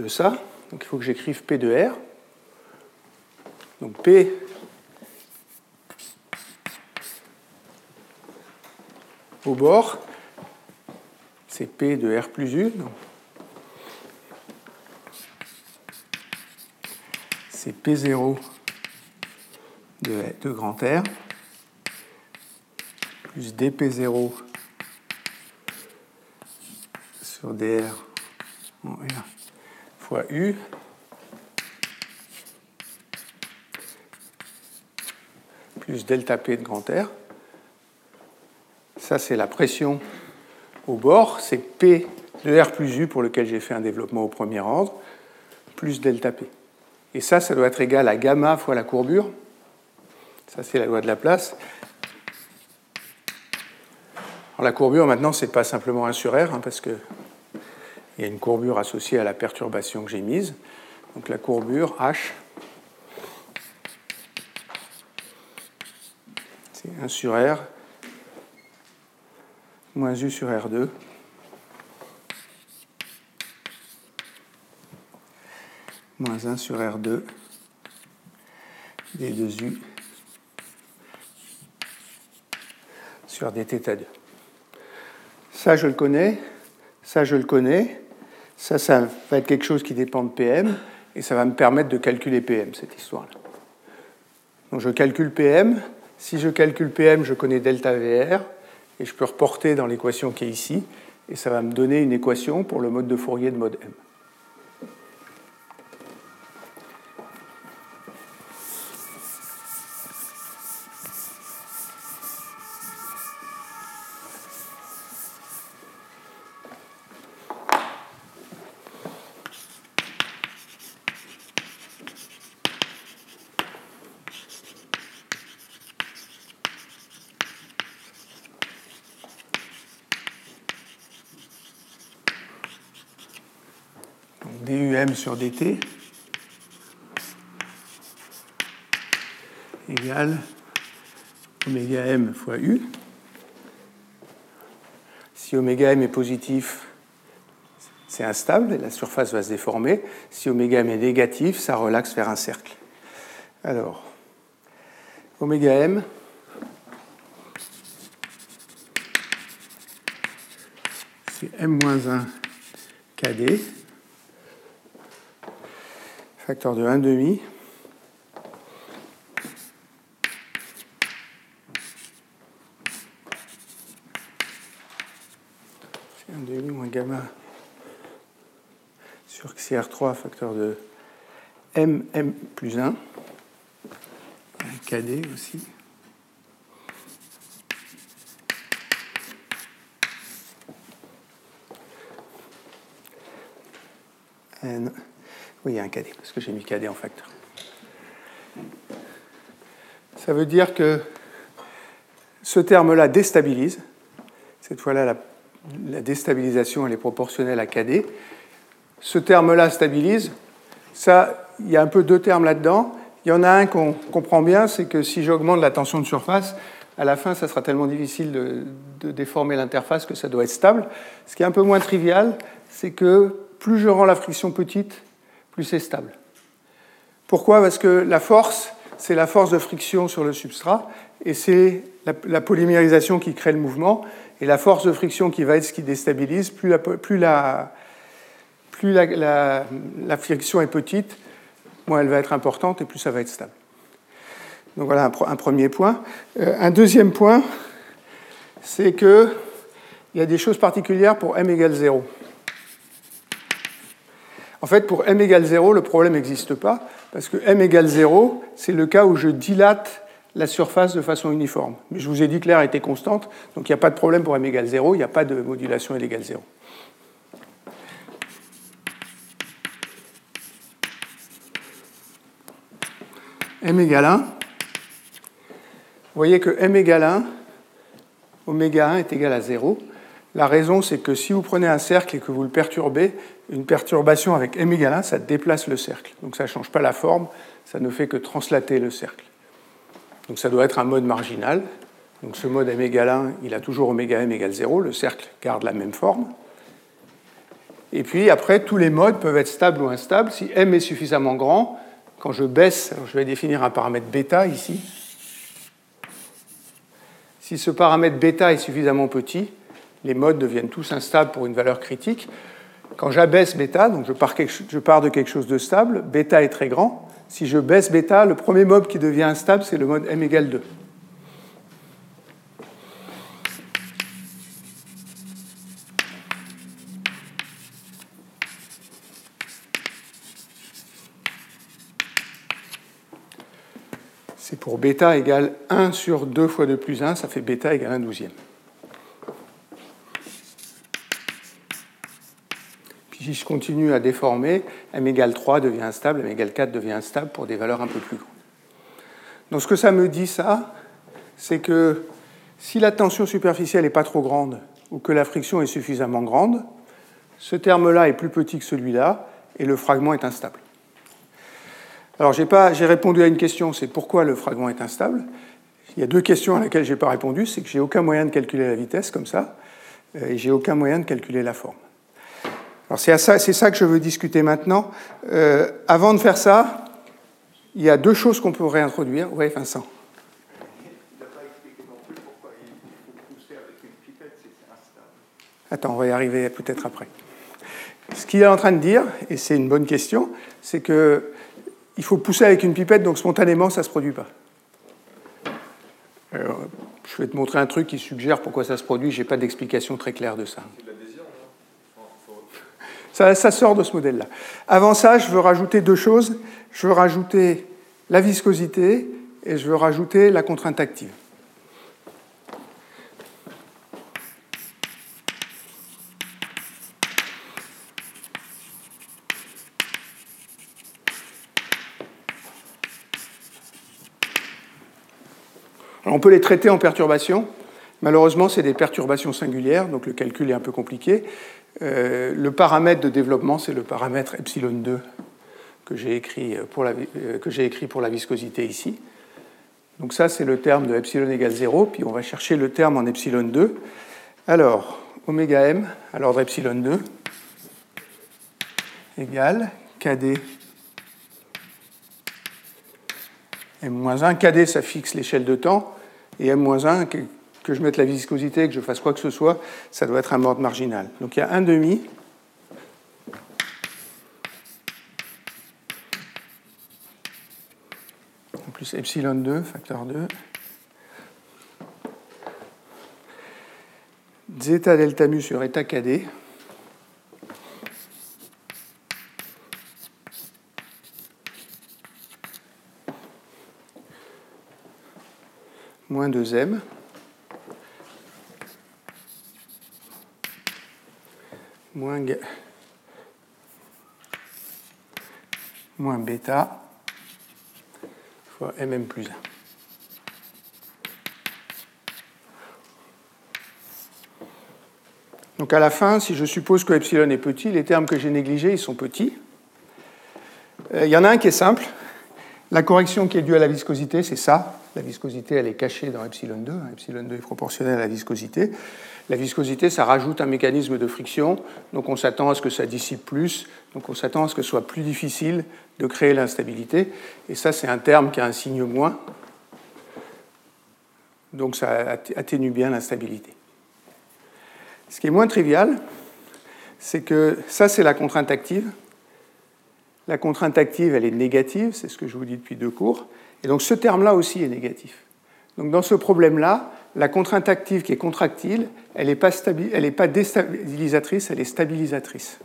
Speaker 2: de ça. Donc il faut que j'écrive P de R. Donc P au bord, c'est P de R plus U. C'est P0 de, de grand R plus dP0 sur dr U plus delta P de grand R. Ça, c'est la pression au bord. C'est P de R plus U pour lequel j'ai fait un développement au premier ordre, plus delta P. Et ça, ça doit être égal à gamma fois la courbure. Ça, c'est la loi de la place. Alors, la courbure, maintenant, ce n'est pas simplement 1 sur R, hein, parce qu'il y a une courbure associée à la perturbation que j'ai mise. Donc la courbure H, c'est 1 sur R moins U sur R2. moins 1 sur R2 D2U sur dθ2. Ça, je le connais. Ça, je le connais. Ça, ça va être quelque chose qui dépend de PM. Et ça va me permettre de calculer PM, cette histoire-là. Donc je calcule PM. Si je calcule PM, je connais delta VR et je peux reporter dans l'équation qui est ici, et ça va me donner une équation pour le mode de Fourier de mode M. sur dt égale oméga m fois u. Si oméga m est positif, c'est instable et la surface va se déformer. Si oméga m est négatif, ça relaxe vers un cercle. Alors, oméga m, c'est m-1 kd facteur de 1,5. C'est 1,5 moins gamma sur XR3, facteur de M, M plus 1. Un KD aussi. N. Oui, il y a un cadet, parce que j'ai mis cadet en facteur. Ça veut dire que ce terme-là déstabilise. Cette fois-là, la, déstabilisation elle est proportionnelle à cadet. Ce terme-là stabilise. Ça, il y a un peu deux termes là-dedans. Il y en a un qu'on comprend bien, c'est que si j'augmente la tension de surface, à la fin, ça sera tellement difficile de déformer l'interface que ça doit être stable. Ce qui est un peu moins trivial, c'est que plus je rends la friction petite, plus c'est stable. Pourquoi? Parce que la force, c'est la force de friction sur le substrat, et c'est la, polymérisation qui crée le mouvement, et la force de friction qui va être ce qui déstabilise, plus la, plus friction est petite, moins elle va être importante, et plus ça va être stable. Donc voilà un, premier point. Euh, un deuxième point, c'est qu'il y a des choses particulières pour m égale 0. En fait, pour m égale 0, le problème n'existe pas, parce que m égale 0, c'est le cas où je dilate la surface de façon uniforme. Mais je vous ai dit que l'air était constante, donc il n'y a pas de problème pour m égale 0, il n'y a pas de modulation L égale 0. m égale 1, vous voyez que m égale 1, oméga 1 est égal à 0. La raison, c'est que si vous prenez un cercle et que vous le perturbez, une perturbation avec m égale 1, ça déplace le cercle. Donc ça ne change pas la forme, ça ne fait que translater le cercle. Donc ça doit être un mode marginal. Donc ce mode m égale 1, il a toujours oméga m égale 0, le cercle garde la même forme. Et puis après, tous les modes peuvent être stables ou instables. Si m est suffisamment grand, quand je baisse, je vais définir un paramètre bêta ici. Si ce paramètre bêta est suffisamment petit, les modes deviennent tous instables pour une valeur critique. Quand j'abaisse bêta, donc je pars, de quelque chose de stable, bêta est très grand. Si je baisse bêta, le premier mode qui devient instable, c'est le mode m égale 2. C'est pour bêta égale 1 sur 2 fois 2 plus 1, ça fait bêta égale 1 douzième. Si je continue à déformer, m égale 3 devient instable, m égale 4 devient instable pour des valeurs un peu plus grandes. Donc ce que ça me dit, ça, c'est que si la tension superficielle n'est pas trop grande ou que la friction est suffisamment grande, ce terme-là est plus petit que celui-là et le fragment est instable. Alors j'ai répondu à une question, c'est pourquoi le fragment est instable? Il y a deux questions à laquelle je n'ai pas répondu, c'est que j'ai aucun moyen de calculer la vitesse comme ça, et j'ai aucun moyen de calculer la forme. C'est ça, ça, que je veux discuter maintenant. Euh, avant de faire ça, il y a deux choses qu'on peut réintroduire. Oui, Vincent. Attends, on va y arriver peut-être après. Ce qu'il est en train de dire, et c'est une bonne question, c'est que il faut pousser avec une pipette, donc spontanément, ça ne se produit pas. je vais te montrer un truc qui suggère pourquoi ça se produit. Je n'ai pas d'explication très claire de ça. Ça. Sort de ce modèle-là. Avant ça, je veux rajouter deux choses. Je veux rajouter la viscosité et je veux rajouter la contrainte active. on peut les traiter en perturbations. Malheureusement, c'est des perturbations singulières, donc le calcul est un peu compliqué. Euh, le paramètre de développement, c'est le paramètre epsilon 2 que j'ai écrit, euh, que écrit pour la viscosité ici. Donc ça, c'est le terme de epsilon égale 0, puis on va chercher le terme en epsilon 2. Alors, oméga m à l'ordre epsilon 2 égale kd m-1. kd, ça fixe l'échelle de temps et m-1, que, je mette la viscosité, que je fasse quoi que ce soit, ça doit être un mode marginal. Donc il y a 1 demi en plus epsilon 2, facteur 2, zeta delta mu sur eta kd, moins 2m. Moins, bêta fois mm plus 1. Donc à la fin, si je suppose que epsilon est petit, les termes que j'ai négligés, ils sont petits. Euh, il y en a un qui est simple. La correction qui est due à la viscosité, c'est ça. La viscosité, elle est cachée dans epsilon 2. Epsilon 2 est proportionnel à la viscosité. La viscosité, ça rajoute un mécanisme de friction, donc on s'attend à ce que ça dissipe plus, donc on s'attend à ce que ce soit plus difficile de créer l'instabilité. Et ça, c'est un terme qui a un signe moins, donc ça atténue bien l'instabilité. Ce qui est moins trivial, c'est que ça, c'est la contrainte active. La contrainte active, elle est négative, c'est ce que je vous dis depuis deux cours. Et donc ce terme-là aussi est négatif. Donc dans ce problème-là, la contrainte active qui est contractile, elle n'est pas, déstabilisatrice, elle est stabilisatrice.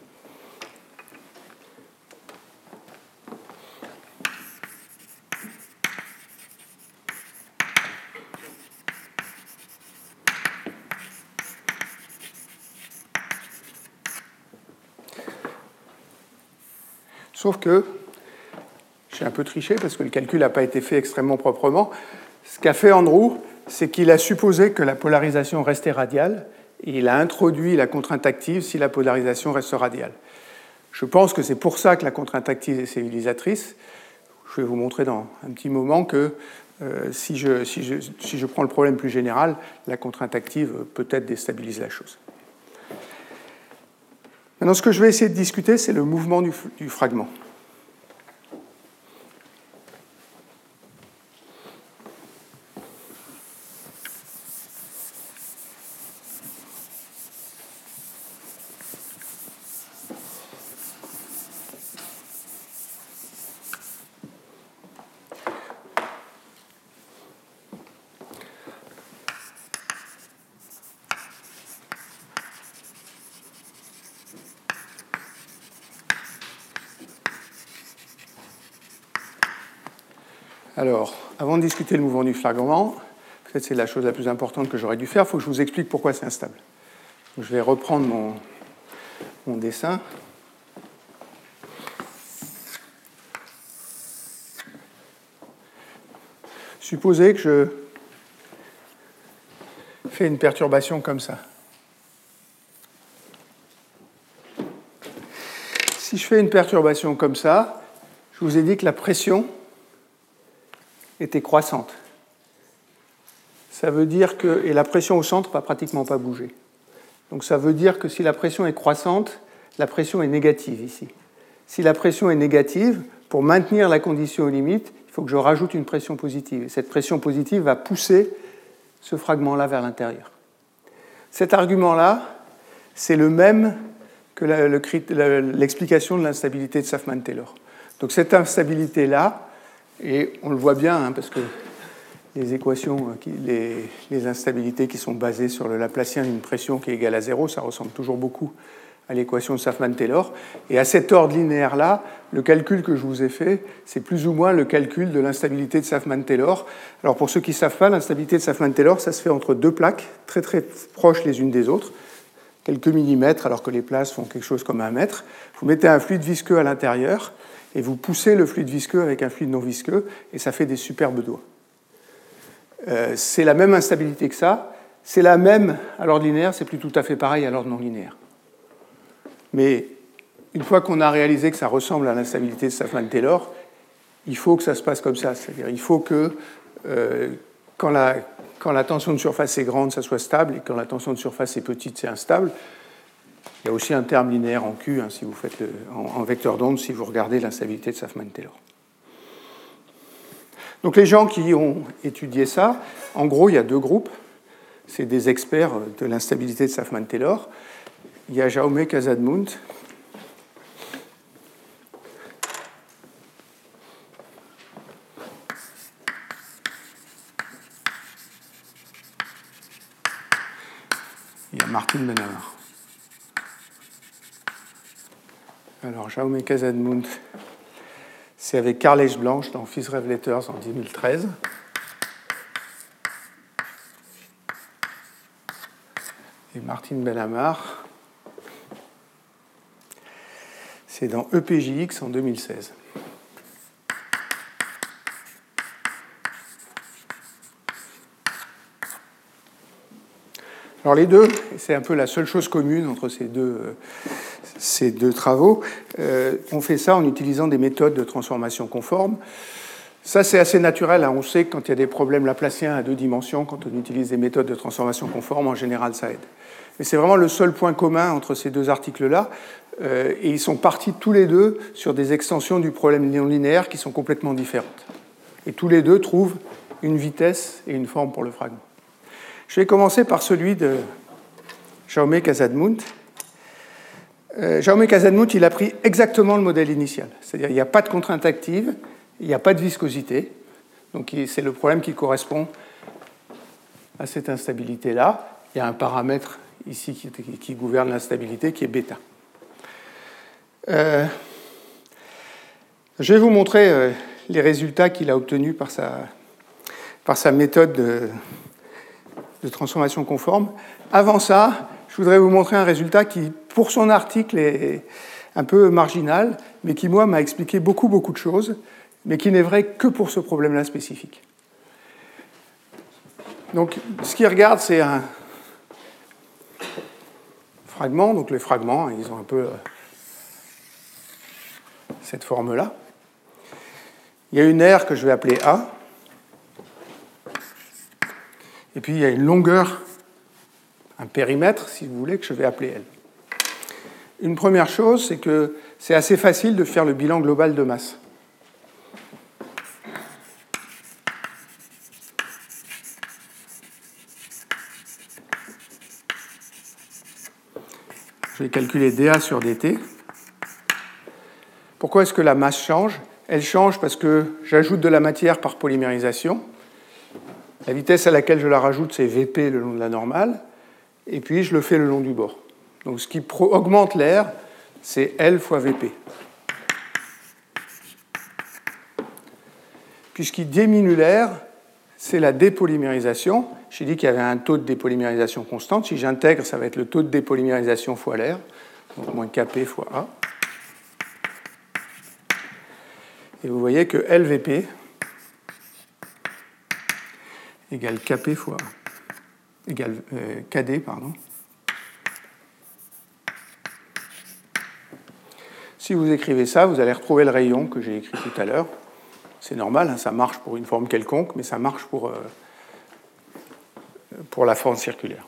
Speaker 2: Sauf que j'ai un peu triché parce que le calcul n'a pas été fait extrêmement proprement. Ce qu'a fait Andrew, c'est qu'il a supposé que la polarisation restait radiale et il a introduit la contrainte active si la polarisation reste radiale. Je pense que c'est pour ça que la contrainte active est civilisatrice. Je vais vous montrer dans un petit moment que euh, si, je, si, je, si, je, prends le problème plus général, la contrainte active peut-être déstabilise la chose. Maintenant, ce que je vais essayer de discuter, c'est le mouvement du, du fragment. Alors, avant discuter le mouvement du fragment, peut-être c'est la chose la plus importante que j'aurais dû faire, il faut que je vous explique pourquoi c'est instable. je vais reprendre mon, mon dessin. Supposez que je fais une perturbation comme ça. Si je fais une perturbation comme ça, je vous ai dit que la pression était croissante. Ça veut dire que, et la pression au centre va pratiquement pas bouger. Donc ça veut dire que si la pression est croissante, la pression est négative ici. Si la pression est négative, pour maintenir la condition aux limites, il faut que je rajoute une pression positive. Et cette pression positive va pousser ce fragment-là vers l'intérieur. Cet argument-là, c'est le même que l'explication de l'instabilité de Safman-Taylor. Donc cette instabilité-là, et on le voit bien, hein, parce que les équations, les, les, instabilités qui sont basées sur le Laplacien d'une pression qui est égale à zéro, ça ressemble toujours beaucoup à l'équation de Safman-Taylor. Et à cet ordre linéaire-là, le calcul que je vous ai fait, c'est plus ou moins le calcul de l'instabilité de Safman-Taylor. Alors pour ceux qui ne savent pas, l'instabilité de Safman-Taylor, ça se fait entre deux plaques très très proches les unes des autres, quelques millimètres alors que les places font quelque chose comme un mètre. Vous mettez un fluide visqueux à l'intérieur et vous poussez le fluide visqueux avec un fluide non visqueux, et ça fait des superbes doigts. Euh, c'est la même instabilité que ça, c'est la même à l'ordre linéaire, c'est plus tout à fait pareil à l'ordre non linéaire. Mais une fois qu'on a réalisé que ça ressemble à l'instabilité de Safman-Taylor, il faut que ça se passe comme ça. C'est-à-dire il faut que euh, quand, la, quand la tension de surface est grande, ça soit stable, et quand la tension de surface est petite, c'est instable. Il y a aussi un terme linéaire en Q, hein, si vous faites en, vecteur d'onde, si vous regardez l'instabilité de Safman-Taylor. Donc les gens qui ont étudié ça, en gros, il y a deux groupes. C'est des experts de l'instabilité de Safman-Taylor. Il y a Jaume Casadmunt, il y a Martin Benamar. Alors, Jaume Casadmund, c'est avec Carles Blanche dans Fils Revelators en 2013. Et Martine Bellamar, c'est dans EPJX en 2016. Alors les deux, c'est un peu la seule chose commune entre ces deux, euh, ces deux travaux. Euh, on fait ça en utilisant des méthodes de transformation conforme. Ça, c'est assez naturel. Hein. On sait que quand il y a des problèmes laplaciens à deux dimensions, quand on utilise des méthodes de transformation conforme, en général, ça aide. Mais c'est vraiment le seul point commun entre ces deux articles-là. Euh, et ils sont partis tous les deux sur des extensions du problème non linéaire qui sont complètement différentes. Et tous les deux trouvent une vitesse et une forme pour le fragment. Je vais commencer par celui de Jaume Casadmunt, euh, Jaume Casadmut, il a pris exactement le modèle initial. C'est-à-dire qu'il n'y a pas de contrainte active, il n'y a pas de viscosité. Donc c'est le problème qui correspond à cette instabilité-là. Il y a un paramètre ici qui, gouverne l'instabilité qui est bêta. Euh, je vais vous montrer euh, les résultats qu'il a obtenus par sa, par sa méthode de, de transformation conforme. Avant ça, je voudrais vous montrer un résultat qui, pour son article, est un peu marginal, mais qui, moi, m'a expliqué beaucoup, beaucoup de choses. mais qui n'est vrai que pour ce problème-là spécifique. Donc, ce qu'il regarde, c'est un fragment. Donc, les fragments, ils ont un peu euh, cette forme-là. Il y a une aire que je vais appeler A. Et puis, il y a une longueur, un périmètre, si vous voulez, que je vais appeler L. Une première chose, c'est que c'est assez facile de faire le bilan global de masse. Je vais calculer dA sur dt. Pourquoi est-ce que la masse change? Elle change parce que j'ajoute de la matière par polymérisation. La vitesse à laquelle je la rajoute, c'est Vp le long de la normale. Et puis, je le fais le long du bord. Donc, ce qui augmente l'air, c'est L fois Vp. Puis, ce qui diminue l'air, c'est la dépolymérisation. J'ai dit qu'il y avait un taux de dépolymérisation constante. Si j'intègre, ça va être le taux de dépolymérisation fois l'air, donc moins Kp fois A. Et vous voyez que LVP égale Kp fois égale euh, Kd, pardon. Si vous écrivez ça, vous allez retrouver le rayon que j'ai écrit tout à l'heure. C'est normal, hein, ça marche pour une forme quelconque, mais ça marche pour, euh, pour la forme circulaire.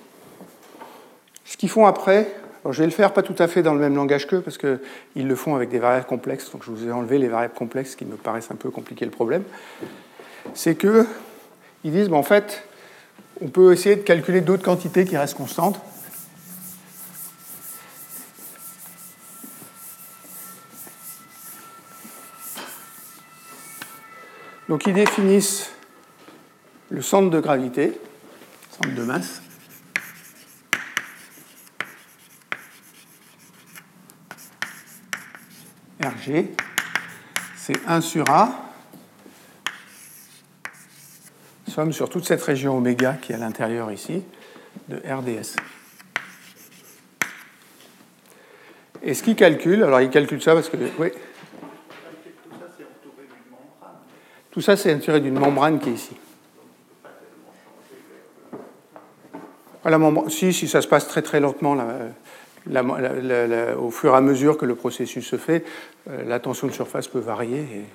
Speaker 2: Ce qu'ils font après, je vais le faire pas tout à fait dans le même langage qu'eux, parce qu'ils le font avec des variables complexes, donc je vous ai enlevé les variables complexes qui me paraissent un peu compliquer le problème. C'est qu'ils disent, en fait, on peut essayer de calculer d'autres quantités qui restent constantes. Donc ils définissent le centre de gravité, centre de masse, Rg, c'est 1 sur A, somme sur toute cette région oméga qui est à l'intérieur ici, de RDS. Et ce qu'il calcule, alors il calcule ça parce que. Oui. Tout ça, c'est entouré d'une membrane qui est ici. La membrane, si, si ça se passe très très lentement, au fur et à mesure que le processus se fait, euh, la tension de surface peut varier.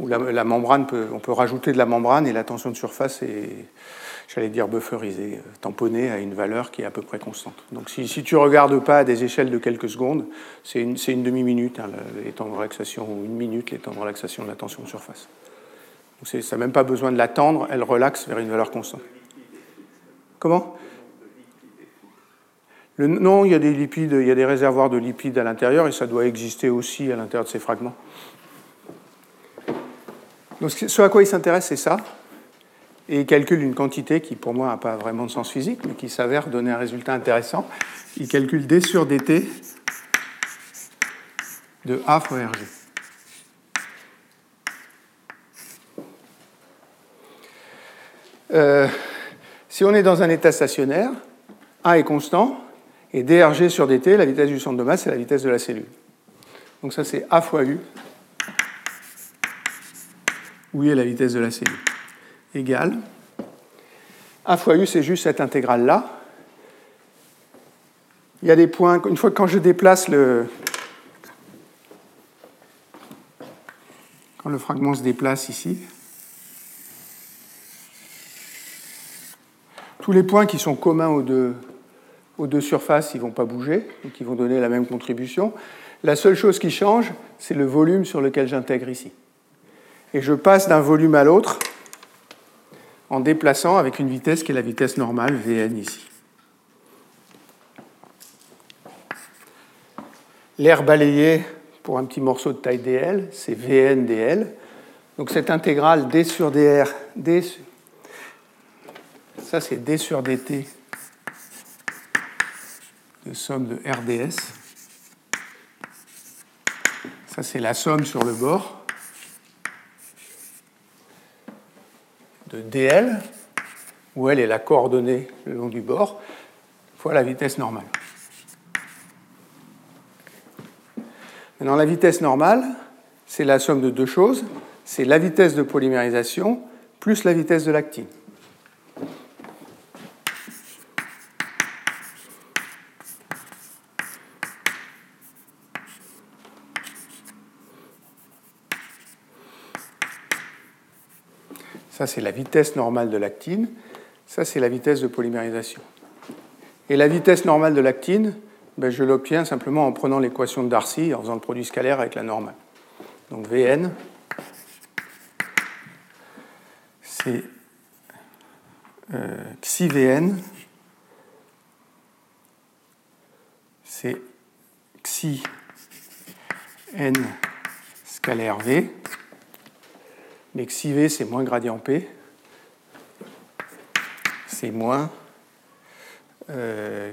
Speaker 2: Ou la, membrane on peut rajouter de la membrane et la tension de surface est, j'allais dire, bufferisée, tamponnée à une valeur qui est à peu près constante. Donc si, tu ne regardes pas à des échelles de quelques secondes, c'est une, demi-minute hein, les temps de relaxation, ou une minute les temps de relaxation de la tension de surface. ça n'a même pas besoin de l'attendre, elle relaxe vers une valeur constante. Comment? Non, il y a des lipides, il y a des réservoirs de lipides à l'intérieur et ça doit exister aussi à l'intérieur de ces fragments. Donc ce à quoi il s'intéresse, c'est ça. Et il calcule une quantité qui, pour moi, n'a pas vraiment de sens physique, mais qui s'avère donner un résultat intéressant. Il calcule d sur dt de A fois Rg. Euh, si on est dans un état stationnaire, A est constant, et drg sur dt, la vitesse du centre de masse, c'est la vitesse de la cellule. Donc ça, c'est A fois U où est la vitesse de la cellule, égale A fois U, c'est juste cette intégrale-là. Il y a des points, une fois quand je déplace le. Quand le fragment se déplace ici, tous les points qui sont communs aux deux, aux deux surfaces, ils ne vont pas bouger, donc ils vont donner la même contribution. La seule chose qui change, c'est le volume sur lequel j'intègre ici et je passe d'un volume à l'autre en déplaçant avec une vitesse qui est la vitesse normale, Vn ici. L'air balayé pour un petit morceau de taille dl, c'est Vn dl. Donc cette intégrale d sur dr, d ça c'est d sur dt de somme de rds. Ça c'est la somme sur le bord. Dl, où L est la coordonnée le long du bord, fois la vitesse normale. Maintenant, la vitesse normale, c'est la somme de deux choses. C'est la vitesse de polymérisation plus la vitesse de l'actine. Ça, c'est la vitesse normale de l'actine. Ça, c'est la vitesse de polymérisation. Et la vitesse normale de l'actine, ben, je l'obtiens simplement en prenant l'équation de Darcy, en faisant le produit scalaire avec la normale. Donc Vn, c'est euh, xi Vn, c'est xi scalaire V, mais xi V c'est moins gradient P, c'est moins euh,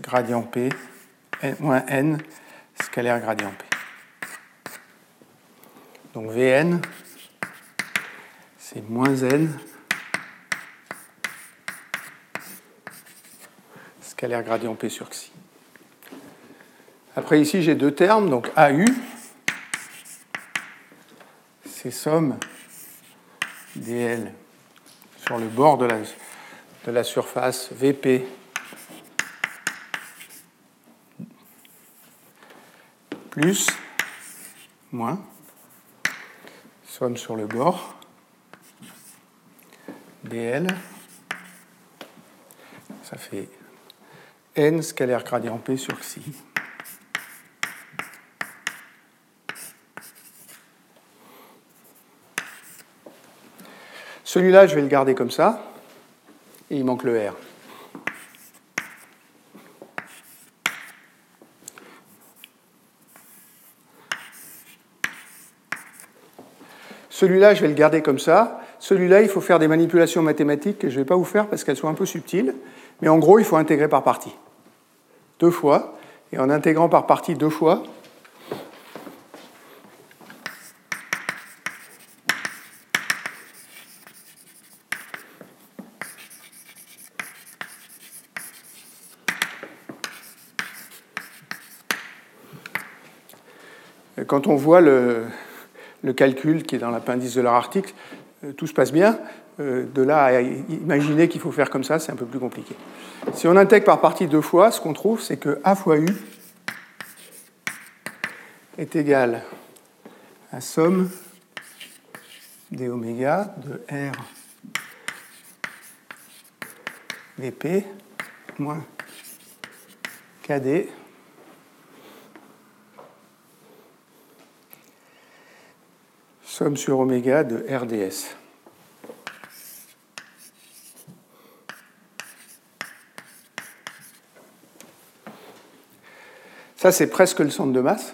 Speaker 2: gradient P moins n scalaire gradient P. Donc Vn, c'est moins n scalaire gradient P sur Xi. Après ici, j'ai deux termes, donc AU, c'est somme dl sur le bord de la, surface VP plus moins somme sur le bord dl ça fait n scalaire gradient p sur xi Celui-là, je vais le garder comme ça, et il manque le R. Celui-là, je vais le garder comme ça. Celui-là, il faut faire des manipulations mathématiques que je ne vais pas vous faire parce qu'elles sont un peu subtiles. Mais en gros, il faut intégrer par partie. Deux fois. Et en intégrant par partie deux fois, quand on voit le, calcul qui est dans l'appendice de leur article, euh, tout se passe bien. Euh, de là à imaginer qu'il faut faire comme ça, c'est un peu plus compliqué. Si on intègre par partie deux fois, ce qu'on trouve, c'est que A fois U est égal à somme des oméga de R dp moins KD somme sur oméga de RDS. Ça, c'est presque le centre de masse.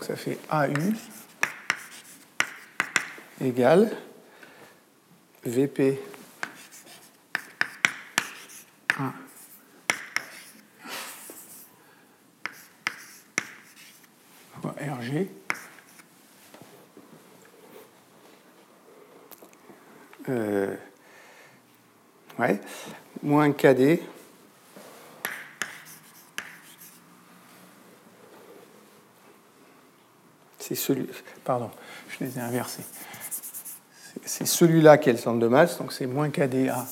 Speaker 2: ça fait AU égale VP 1 fois RG euh, ouais, moins KD c'est celui pardon je les ai inversés c'est celui-là qui est le centre de masse, donc c'est moins KDA.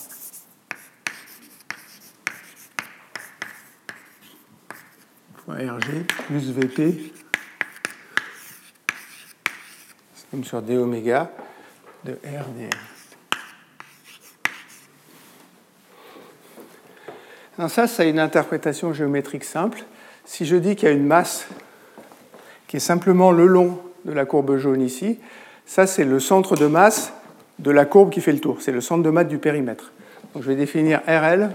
Speaker 2: fois RG plus VP comme sur d de. Alors ça, c'est une interprétation géométrique simple. Si je dis qu'il y a une masse qui est simplement le long de la courbe jaune ici, ça c'est le centre de masse de la courbe qui fait le tour. C'est le centre de masse du périmètre. Donc je vais définir RL.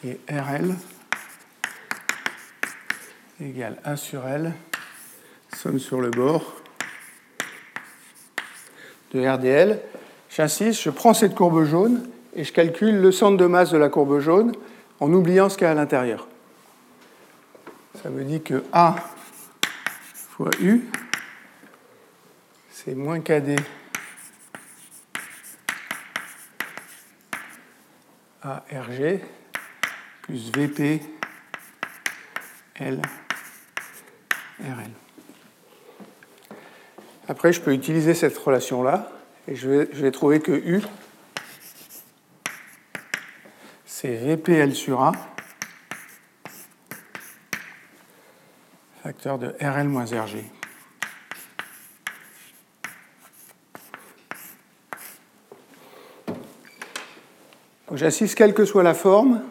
Speaker 2: qui est RL égale 1 sur L, somme sur le bord, de RDL. J'insiste, je prends cette courbe jaune et je calcule le centre de masse de la courbe jaune en oubliant ce qu'il y a à l'intérieur. Ça me dit que A fois U, c'est moins KD à RG plus VP L RL. Après, je peux utiliser cette relation-là et je vais, trouver que U, c'est VPL sur A, facteur de RL moins RG. J'insiste, quelle que soit la forme,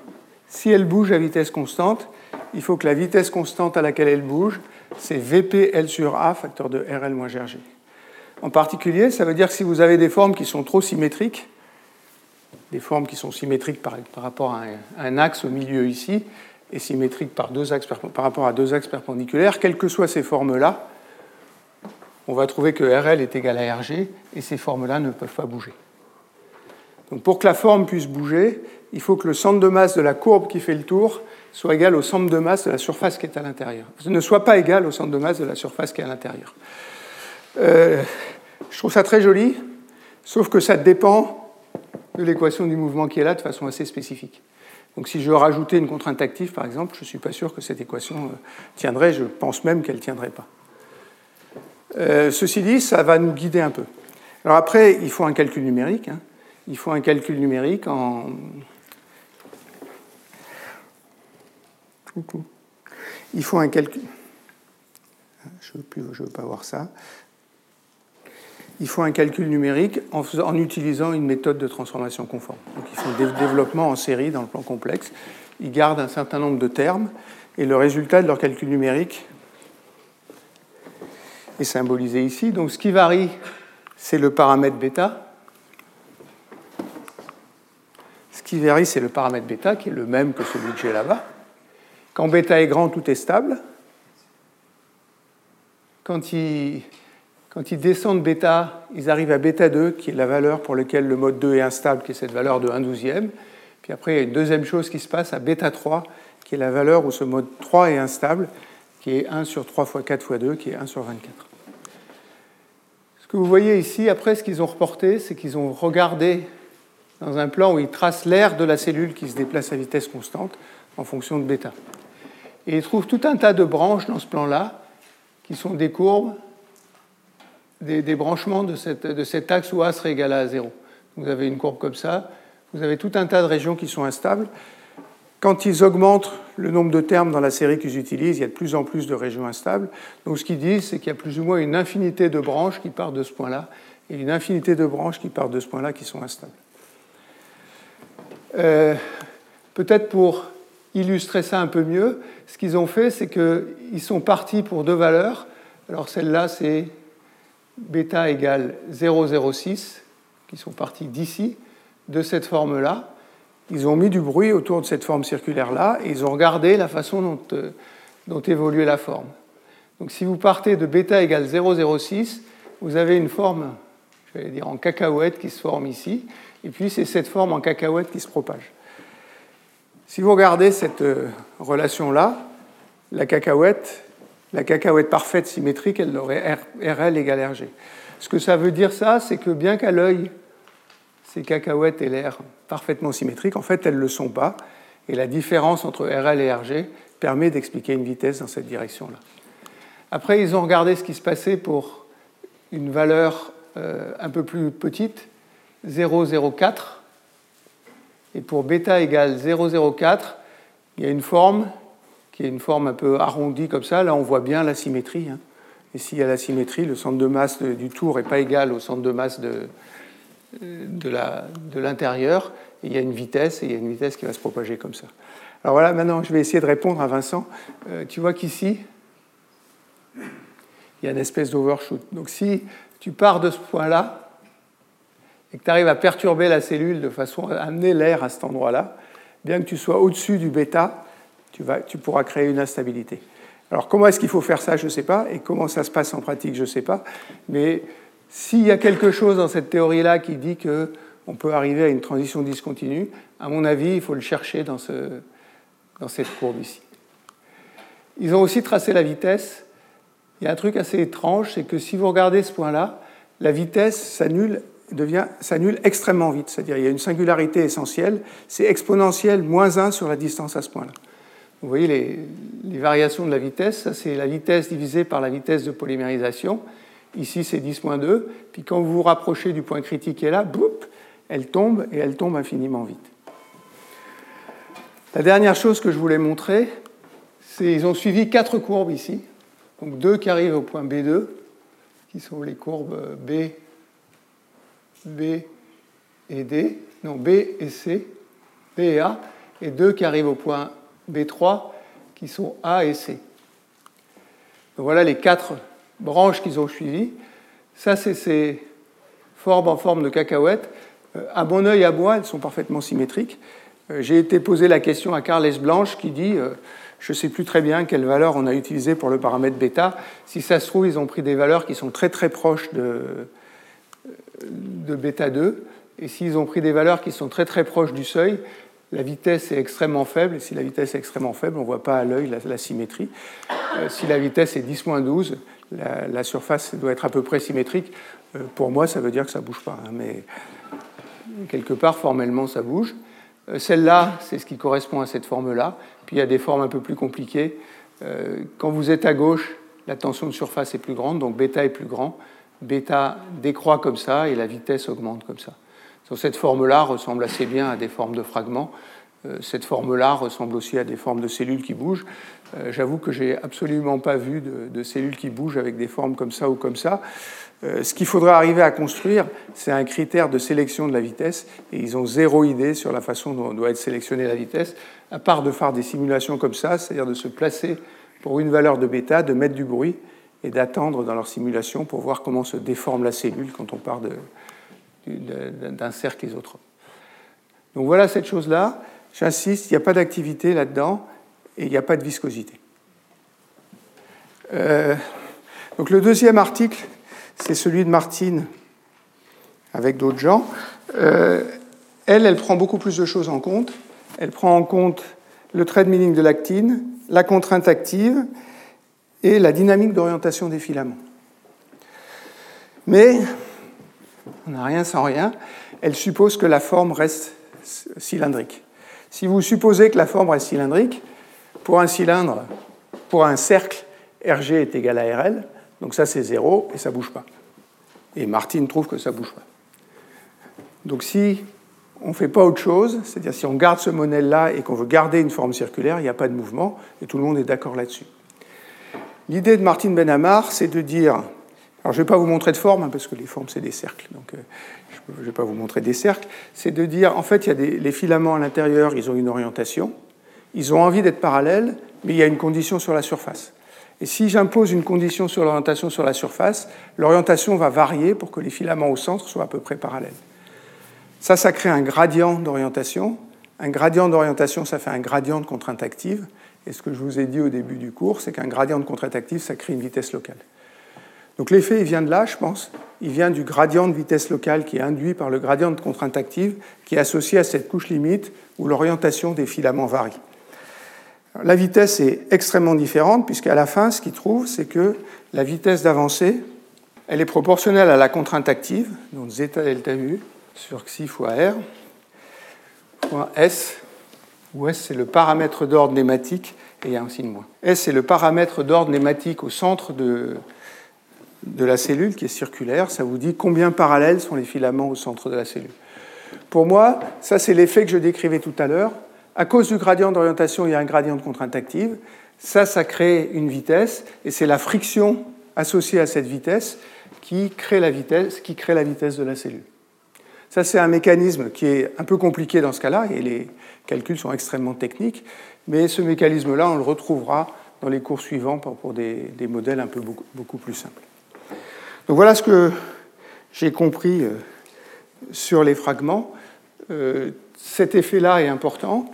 Speaker 2: si elle bouge à vitesse constante, il faut que la vitesse constante à laquelle elle bouge, c'est VPL sur A, facteur de RL moins GRG. En particulier, ça veut dire que si vous avez des formes qui sont trop symétriques, des formes qui sont symétriques par, rapport à un, axe au milieu ici, et symétriques par, deux axes, par rapport à deux axes perpendiculaires, quelles que soient ces formes-là, on va trouver que RL est égal à RG, et ces formes-là ne peuvent pas bouger. Donc pour que la forme puisse bouger, il faut que le centre de masse de la courbe qui fait le tour soit égal au centre de masse de la surface qui est à l'intérieur. Ne soit pas égal au centre de masse de la surface qui est à l'intérieur. Euh, je trouve ça très joli, sauf que ça dépend de l'équation du mouvement qui est là de façon assez spécifique. Donc si je rajoutais une contrainte active, par exemple, je ne suis pas sûr que cette équation euh, tiendrait, je pense même qu'elle ne tiendrait pas. Euh, ceci dit, ça va nous guider un peu. Alors après, il faut un calcul numérique. Hein. Il faut un calcul numérique en, Il faut un calcul. Je ne veux, pas voir ça. Il faut un calcul numérique en, utilisant une méthode de transformation conforme. Donc ils font des développements en série dans le plan complexe. Ils gardent un certain nombre de termes et le résultat de leur calcul numérique est symbolisé ici. Donc ce qui varie, c'est le paramètre bêta. Ce qui varie, c'est le paramètre bêta, qui est le même que celui que j'ai. Quand bêta est grand, tout est stable. Quand ils, quand ils descendent bêta, ils arrivent à bêta 2, qui est la valeur pour laquelle le mode 2 est instable, qui est cette valeur de 1 douzième. Puis après, il y a une deuxième chose qui se passe à bêta 3, qui est la valeur où ce mode 3 est instable, qui est 1 sur 3 fois 4 fois 2, qui est 1 sur 24. Ce que vous voyez ici, après, ce qu'ils ont reporté, c'est qu'ils ont regardé dans un plan où ils tracent l'air de la cellule qui se déplace à vitesse constante en fonction de bêta. Et il trouve tout un tas de branches dans ce plan-là, qui sont des courbes, des, branchements de, de, cet axe où A serait égal à 0. Vous avez une courbe comme ça, vous avez tout un tas de régions qui sont instables. Quand ils augmentent le nombre de termes dans la série qu'ils utilisent, il y a de plus en plus de régions instables. Donc ce qu'ils disent, c'est qu'il y a plus ou moins une infinité de branches qui partent de ce point-là, et une infinité de branches qui partent de ce point-là qui sont instables. Euh, Peut-être pour illustrer ça un peu mieux, ce qu'ils ont fait, c'est qu'ils sont partis pour deux valeurs. Alors celle-là, c'est bêta égale 0,06, qui sont partis d'ici, de cette forme-là. Ils ont mis du bruit autour de cette forme circulaire-là et ils ont regardé la façon dont, euh, évoluait la forme. Donc si vous partez de bêta égale 0,06, vous avez une forme, je vais dire en cacahuète qui se forme ici, et puis c'est cette forme en cacahuète qui se propage. Si vous regardez cette euh, relation-là, la cacahuète, la cacahuète parfaite symétrique, elle aurait RL égale RG. Ce que ça veut dire ça, c'est que bien qu'à l'œil, ces cacahuètes aient l'air parfaitement symétriques, en fait, elles ne le sont pas. Et la différence entre RL et RG permet d'expliquer une vitesse dans cette direction-là. Après, ils ont regardé ce qui se passait pour une valeur euh, un peu plus petite, 0,04 et pour bêta égale 0,04, il y a une forme qui est une forme un peu arrondie comme ça. Là, on voit bien la symétrie. Hein. Et s'il y a la symétrie, le centre de masse du tour n'est pas égal au centre de masse de, de l'intérieur. il y a une vitesse, et il y a une vitesse qui va se propager comme ça. Alors voilà, maintenant, je vais essayer de répondre à Vincent. Euh, tu vois qu'ici, il y a une espèce d'overshoot. Donc si tu pars de ce point-là, et que tu arrives à perturber la cellule de façon à amener l'air à cet endroit-là, bien que tu sois au-dessus du bêta, tu, pourras créer une instabilité. Alors comment est-ce qu'il faut faire ça, je ne sais pas, et comment ça se passe en pratique, je ne sais pas, mais S'il y a quelque chose dans cette théorie-là qui dit qu'on peut arriver à une transition discontinue, à mon avis, il faut le chercher dans cette courbe ici. Ils ont aussi tracé la vitesse. Il y a un truc assez étrange, c'est que si vous regardez ce point-là, la vitesse s'annule s'annule extrêmement vite. C'est-à-dire il y a une singularité essentielle, c'est exponentielle moins 1 sur la distance à ce point-là. Vous voyez les, variations de la vitesse, ça c'est la vitesse divisée par la vitesse de polymérisation. Ici c'est 10-2, puis quand vous vous rapprochez du point critique qui est là, boum, elle tombe et elle tombe infiniment vite. La dernière chose que je voulais montrer, c'est qu'ils ont suivi quatre courbes ici. Donc deux qui arrivent au point B2, qui sont les courbes B, B et D, non B et C, B et A, et deux qui arrivent au point B3, qui sont A et C. Voilà les quatre branches qu'ils ont suivies. Ça, c'est ces formes en forme de cacahuète. Euh, à bon oeil, à bois, elles sont parfaitement symétriques. Euh, j'ai été posé la question à Carles Blanche qui dit euh, Je ne sais plus très bien quelle valeur on a utilisée pour le paramètre bêta. Si ça se trouve, ils ont pris des valeurs qui sont très très proches de, de bêta 2. Et s'ils ont pris des valeurs qui sont très très proches du seuil, la vitesse est extrêmement faible. Et si la vitesse est extrêmement faible, on ne voit pas à l'œil la, symétrie. Euh, si la vitesse est 10-12, la, surface doit être à peu près symétrique. pour moi, ça veut dire que ça ne bouge pas. Hein, mais quelque part, formellement, ça bouge. Euh, celle-là, c'est ce qui correspond à cette forme-là. Puis il y a des formes un peu plus compliquées. Euh, quand vous êtes à gauche, la tension de surface est plus grande, donc bêta est plus grand. Bêta décroît comme ça et la vitesse augmente comme ça. Cette forme-là ressemble assez bien à des formes de fragments. Euh, cette forme-là ressemble aussi à des formes de cellules qui bougent. J'avoue que j'ai absolument pas vu de, de, cellules qui bougent avec des formes comme ça ou comme ça. Euh, ce qu'il faudra arriver à construire, c'est un critère de sélection de la vitesse, et ils ont zéro idée sur la façon dont doit être sélectionnée la vitesse, à part de faire des simulations comme ça, c'est-à-dire de se placer pour une valeur de bêta, de mettre du bruit, et d'attendre dans leur simulation pour voir comment se déforme la cellule quand on part d'un cercle isotrope. Donc voilà cette chose-là. J'insiste, il n'y a pas d'activité là-dedans et il n'y a pas de viscosité. Euh, donc le deuxième article c'est celui de Martine avec d'autres gens. Euh, elle, elle prend beaucoup plus de choses en compte. Elle prend en compte le trade meaning de l'actine, la contrainte active et la dynamique d'orientation des filaments. Mais on n'a rien sans rien. Elle suppose que la forme reste cylindrique. Si vous supposez que la forme reste cylindrique, pour un cylindre, pour un cercle, RG est égal à RL, donc ça, c'est zéro et ça ne bouge pas. Et Martine trouve que ça ne bouge pas. Donc si on ne fait pas autre chose, c'est-à-dire si on garde ce modèle-là et qu'on veut garder une forme circulaire, il n'y a pas de mouvement, et tout le monde est d'accord là-dessus. L'idée de Martine Benamar, c'est de dire, alors je ne vais pas vous montrer de forme, hein, parce que les formes, c'est des cercles, donc euh, je ne vais pas vous montrer des cercles, c'est de dire, en fait, il y a les filaments à l'intérieur, ils ont une orientation, ils ont envie d'être parallèles, mais il y a une condition sur la surface. Et si j'impose une condition sur l'orientation sur la surface, l'orientation va varier pour que les filaments au centre soient à peu près parallèles. Ça, ça crée un gradient d'orientation. Un gradient d'orientation, ça fait un gradient de contrainte active. Et ce que je vous ai dit au début du cours, c'est qu'un gradient de contrainte active, ça crée une vitesse locale. Donc l'effet, il vient de là, je pense. Il vient du gradient de vitesse locale qui est induit par le gradient de contrainte active, qui est associé à cette couche limite où l'orientation des filaments varie. La vitesse est extrêmement différente, puisqu'à la fin, ce qu'il trouve, c'est que la vitesse d'avancée, elle est proportionnelle à la contrainte active, donc zeta delta U sur xi fois R, point S, où S c'est le paramètre d'ordre nématique, et il y a un signe moins. S c'est le paramètre d'ordre nématique au centre de, de la cellule, qui est circulaire. Ça vous dit combien parallèles sont les filaments au centre de la cellule. Pour moi, ça c'est l'effet que je décrivais tout à l'heure. À cause du gradient d'orientation, il y a un gradient de contrainte active. Ça, ça crée une vitesse, et c'est la friction associée à cette vitesse qui crée la vitesse, de la cellule. Ça, c'est un mécanisme qui est un peu compliqué dans ce cas-là, et les calculs sont extrêmement techniques, mais ce mécanisme-là, on le retrouvera dans les cours suivants pour, des, modèles un peu beaucoup, plus simples. Donc voilà ce que j'ai compris euh, sur les fragments. Euh, cet effet-là est important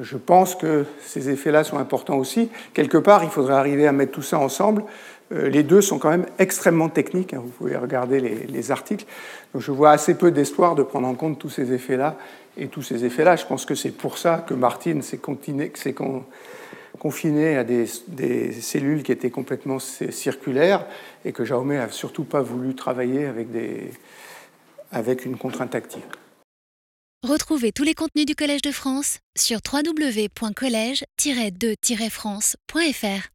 Speaker 2: je pense que ces effets-là sont importants aussi. Quelque part, il faudrait arriver à mettre tout ça ensemble. euh, les deux sont quand même extrêmement techniques. Hein, vous pouvez regarder les, articles. Donc je vois assez peu d'espoir de prendre en compte tous ces effets-là et tous ces effets-là. Je pense que c'est pour ça que Martine s'est confiné à des, cellules qui étaient complètement circulaires et que Jaume n'a surtout pas voulu travailler avec, des, avec une contrainte active.
Speaker 1: Retrouvez tous les contenus du Collège de France sur www.colège-2-france.fr.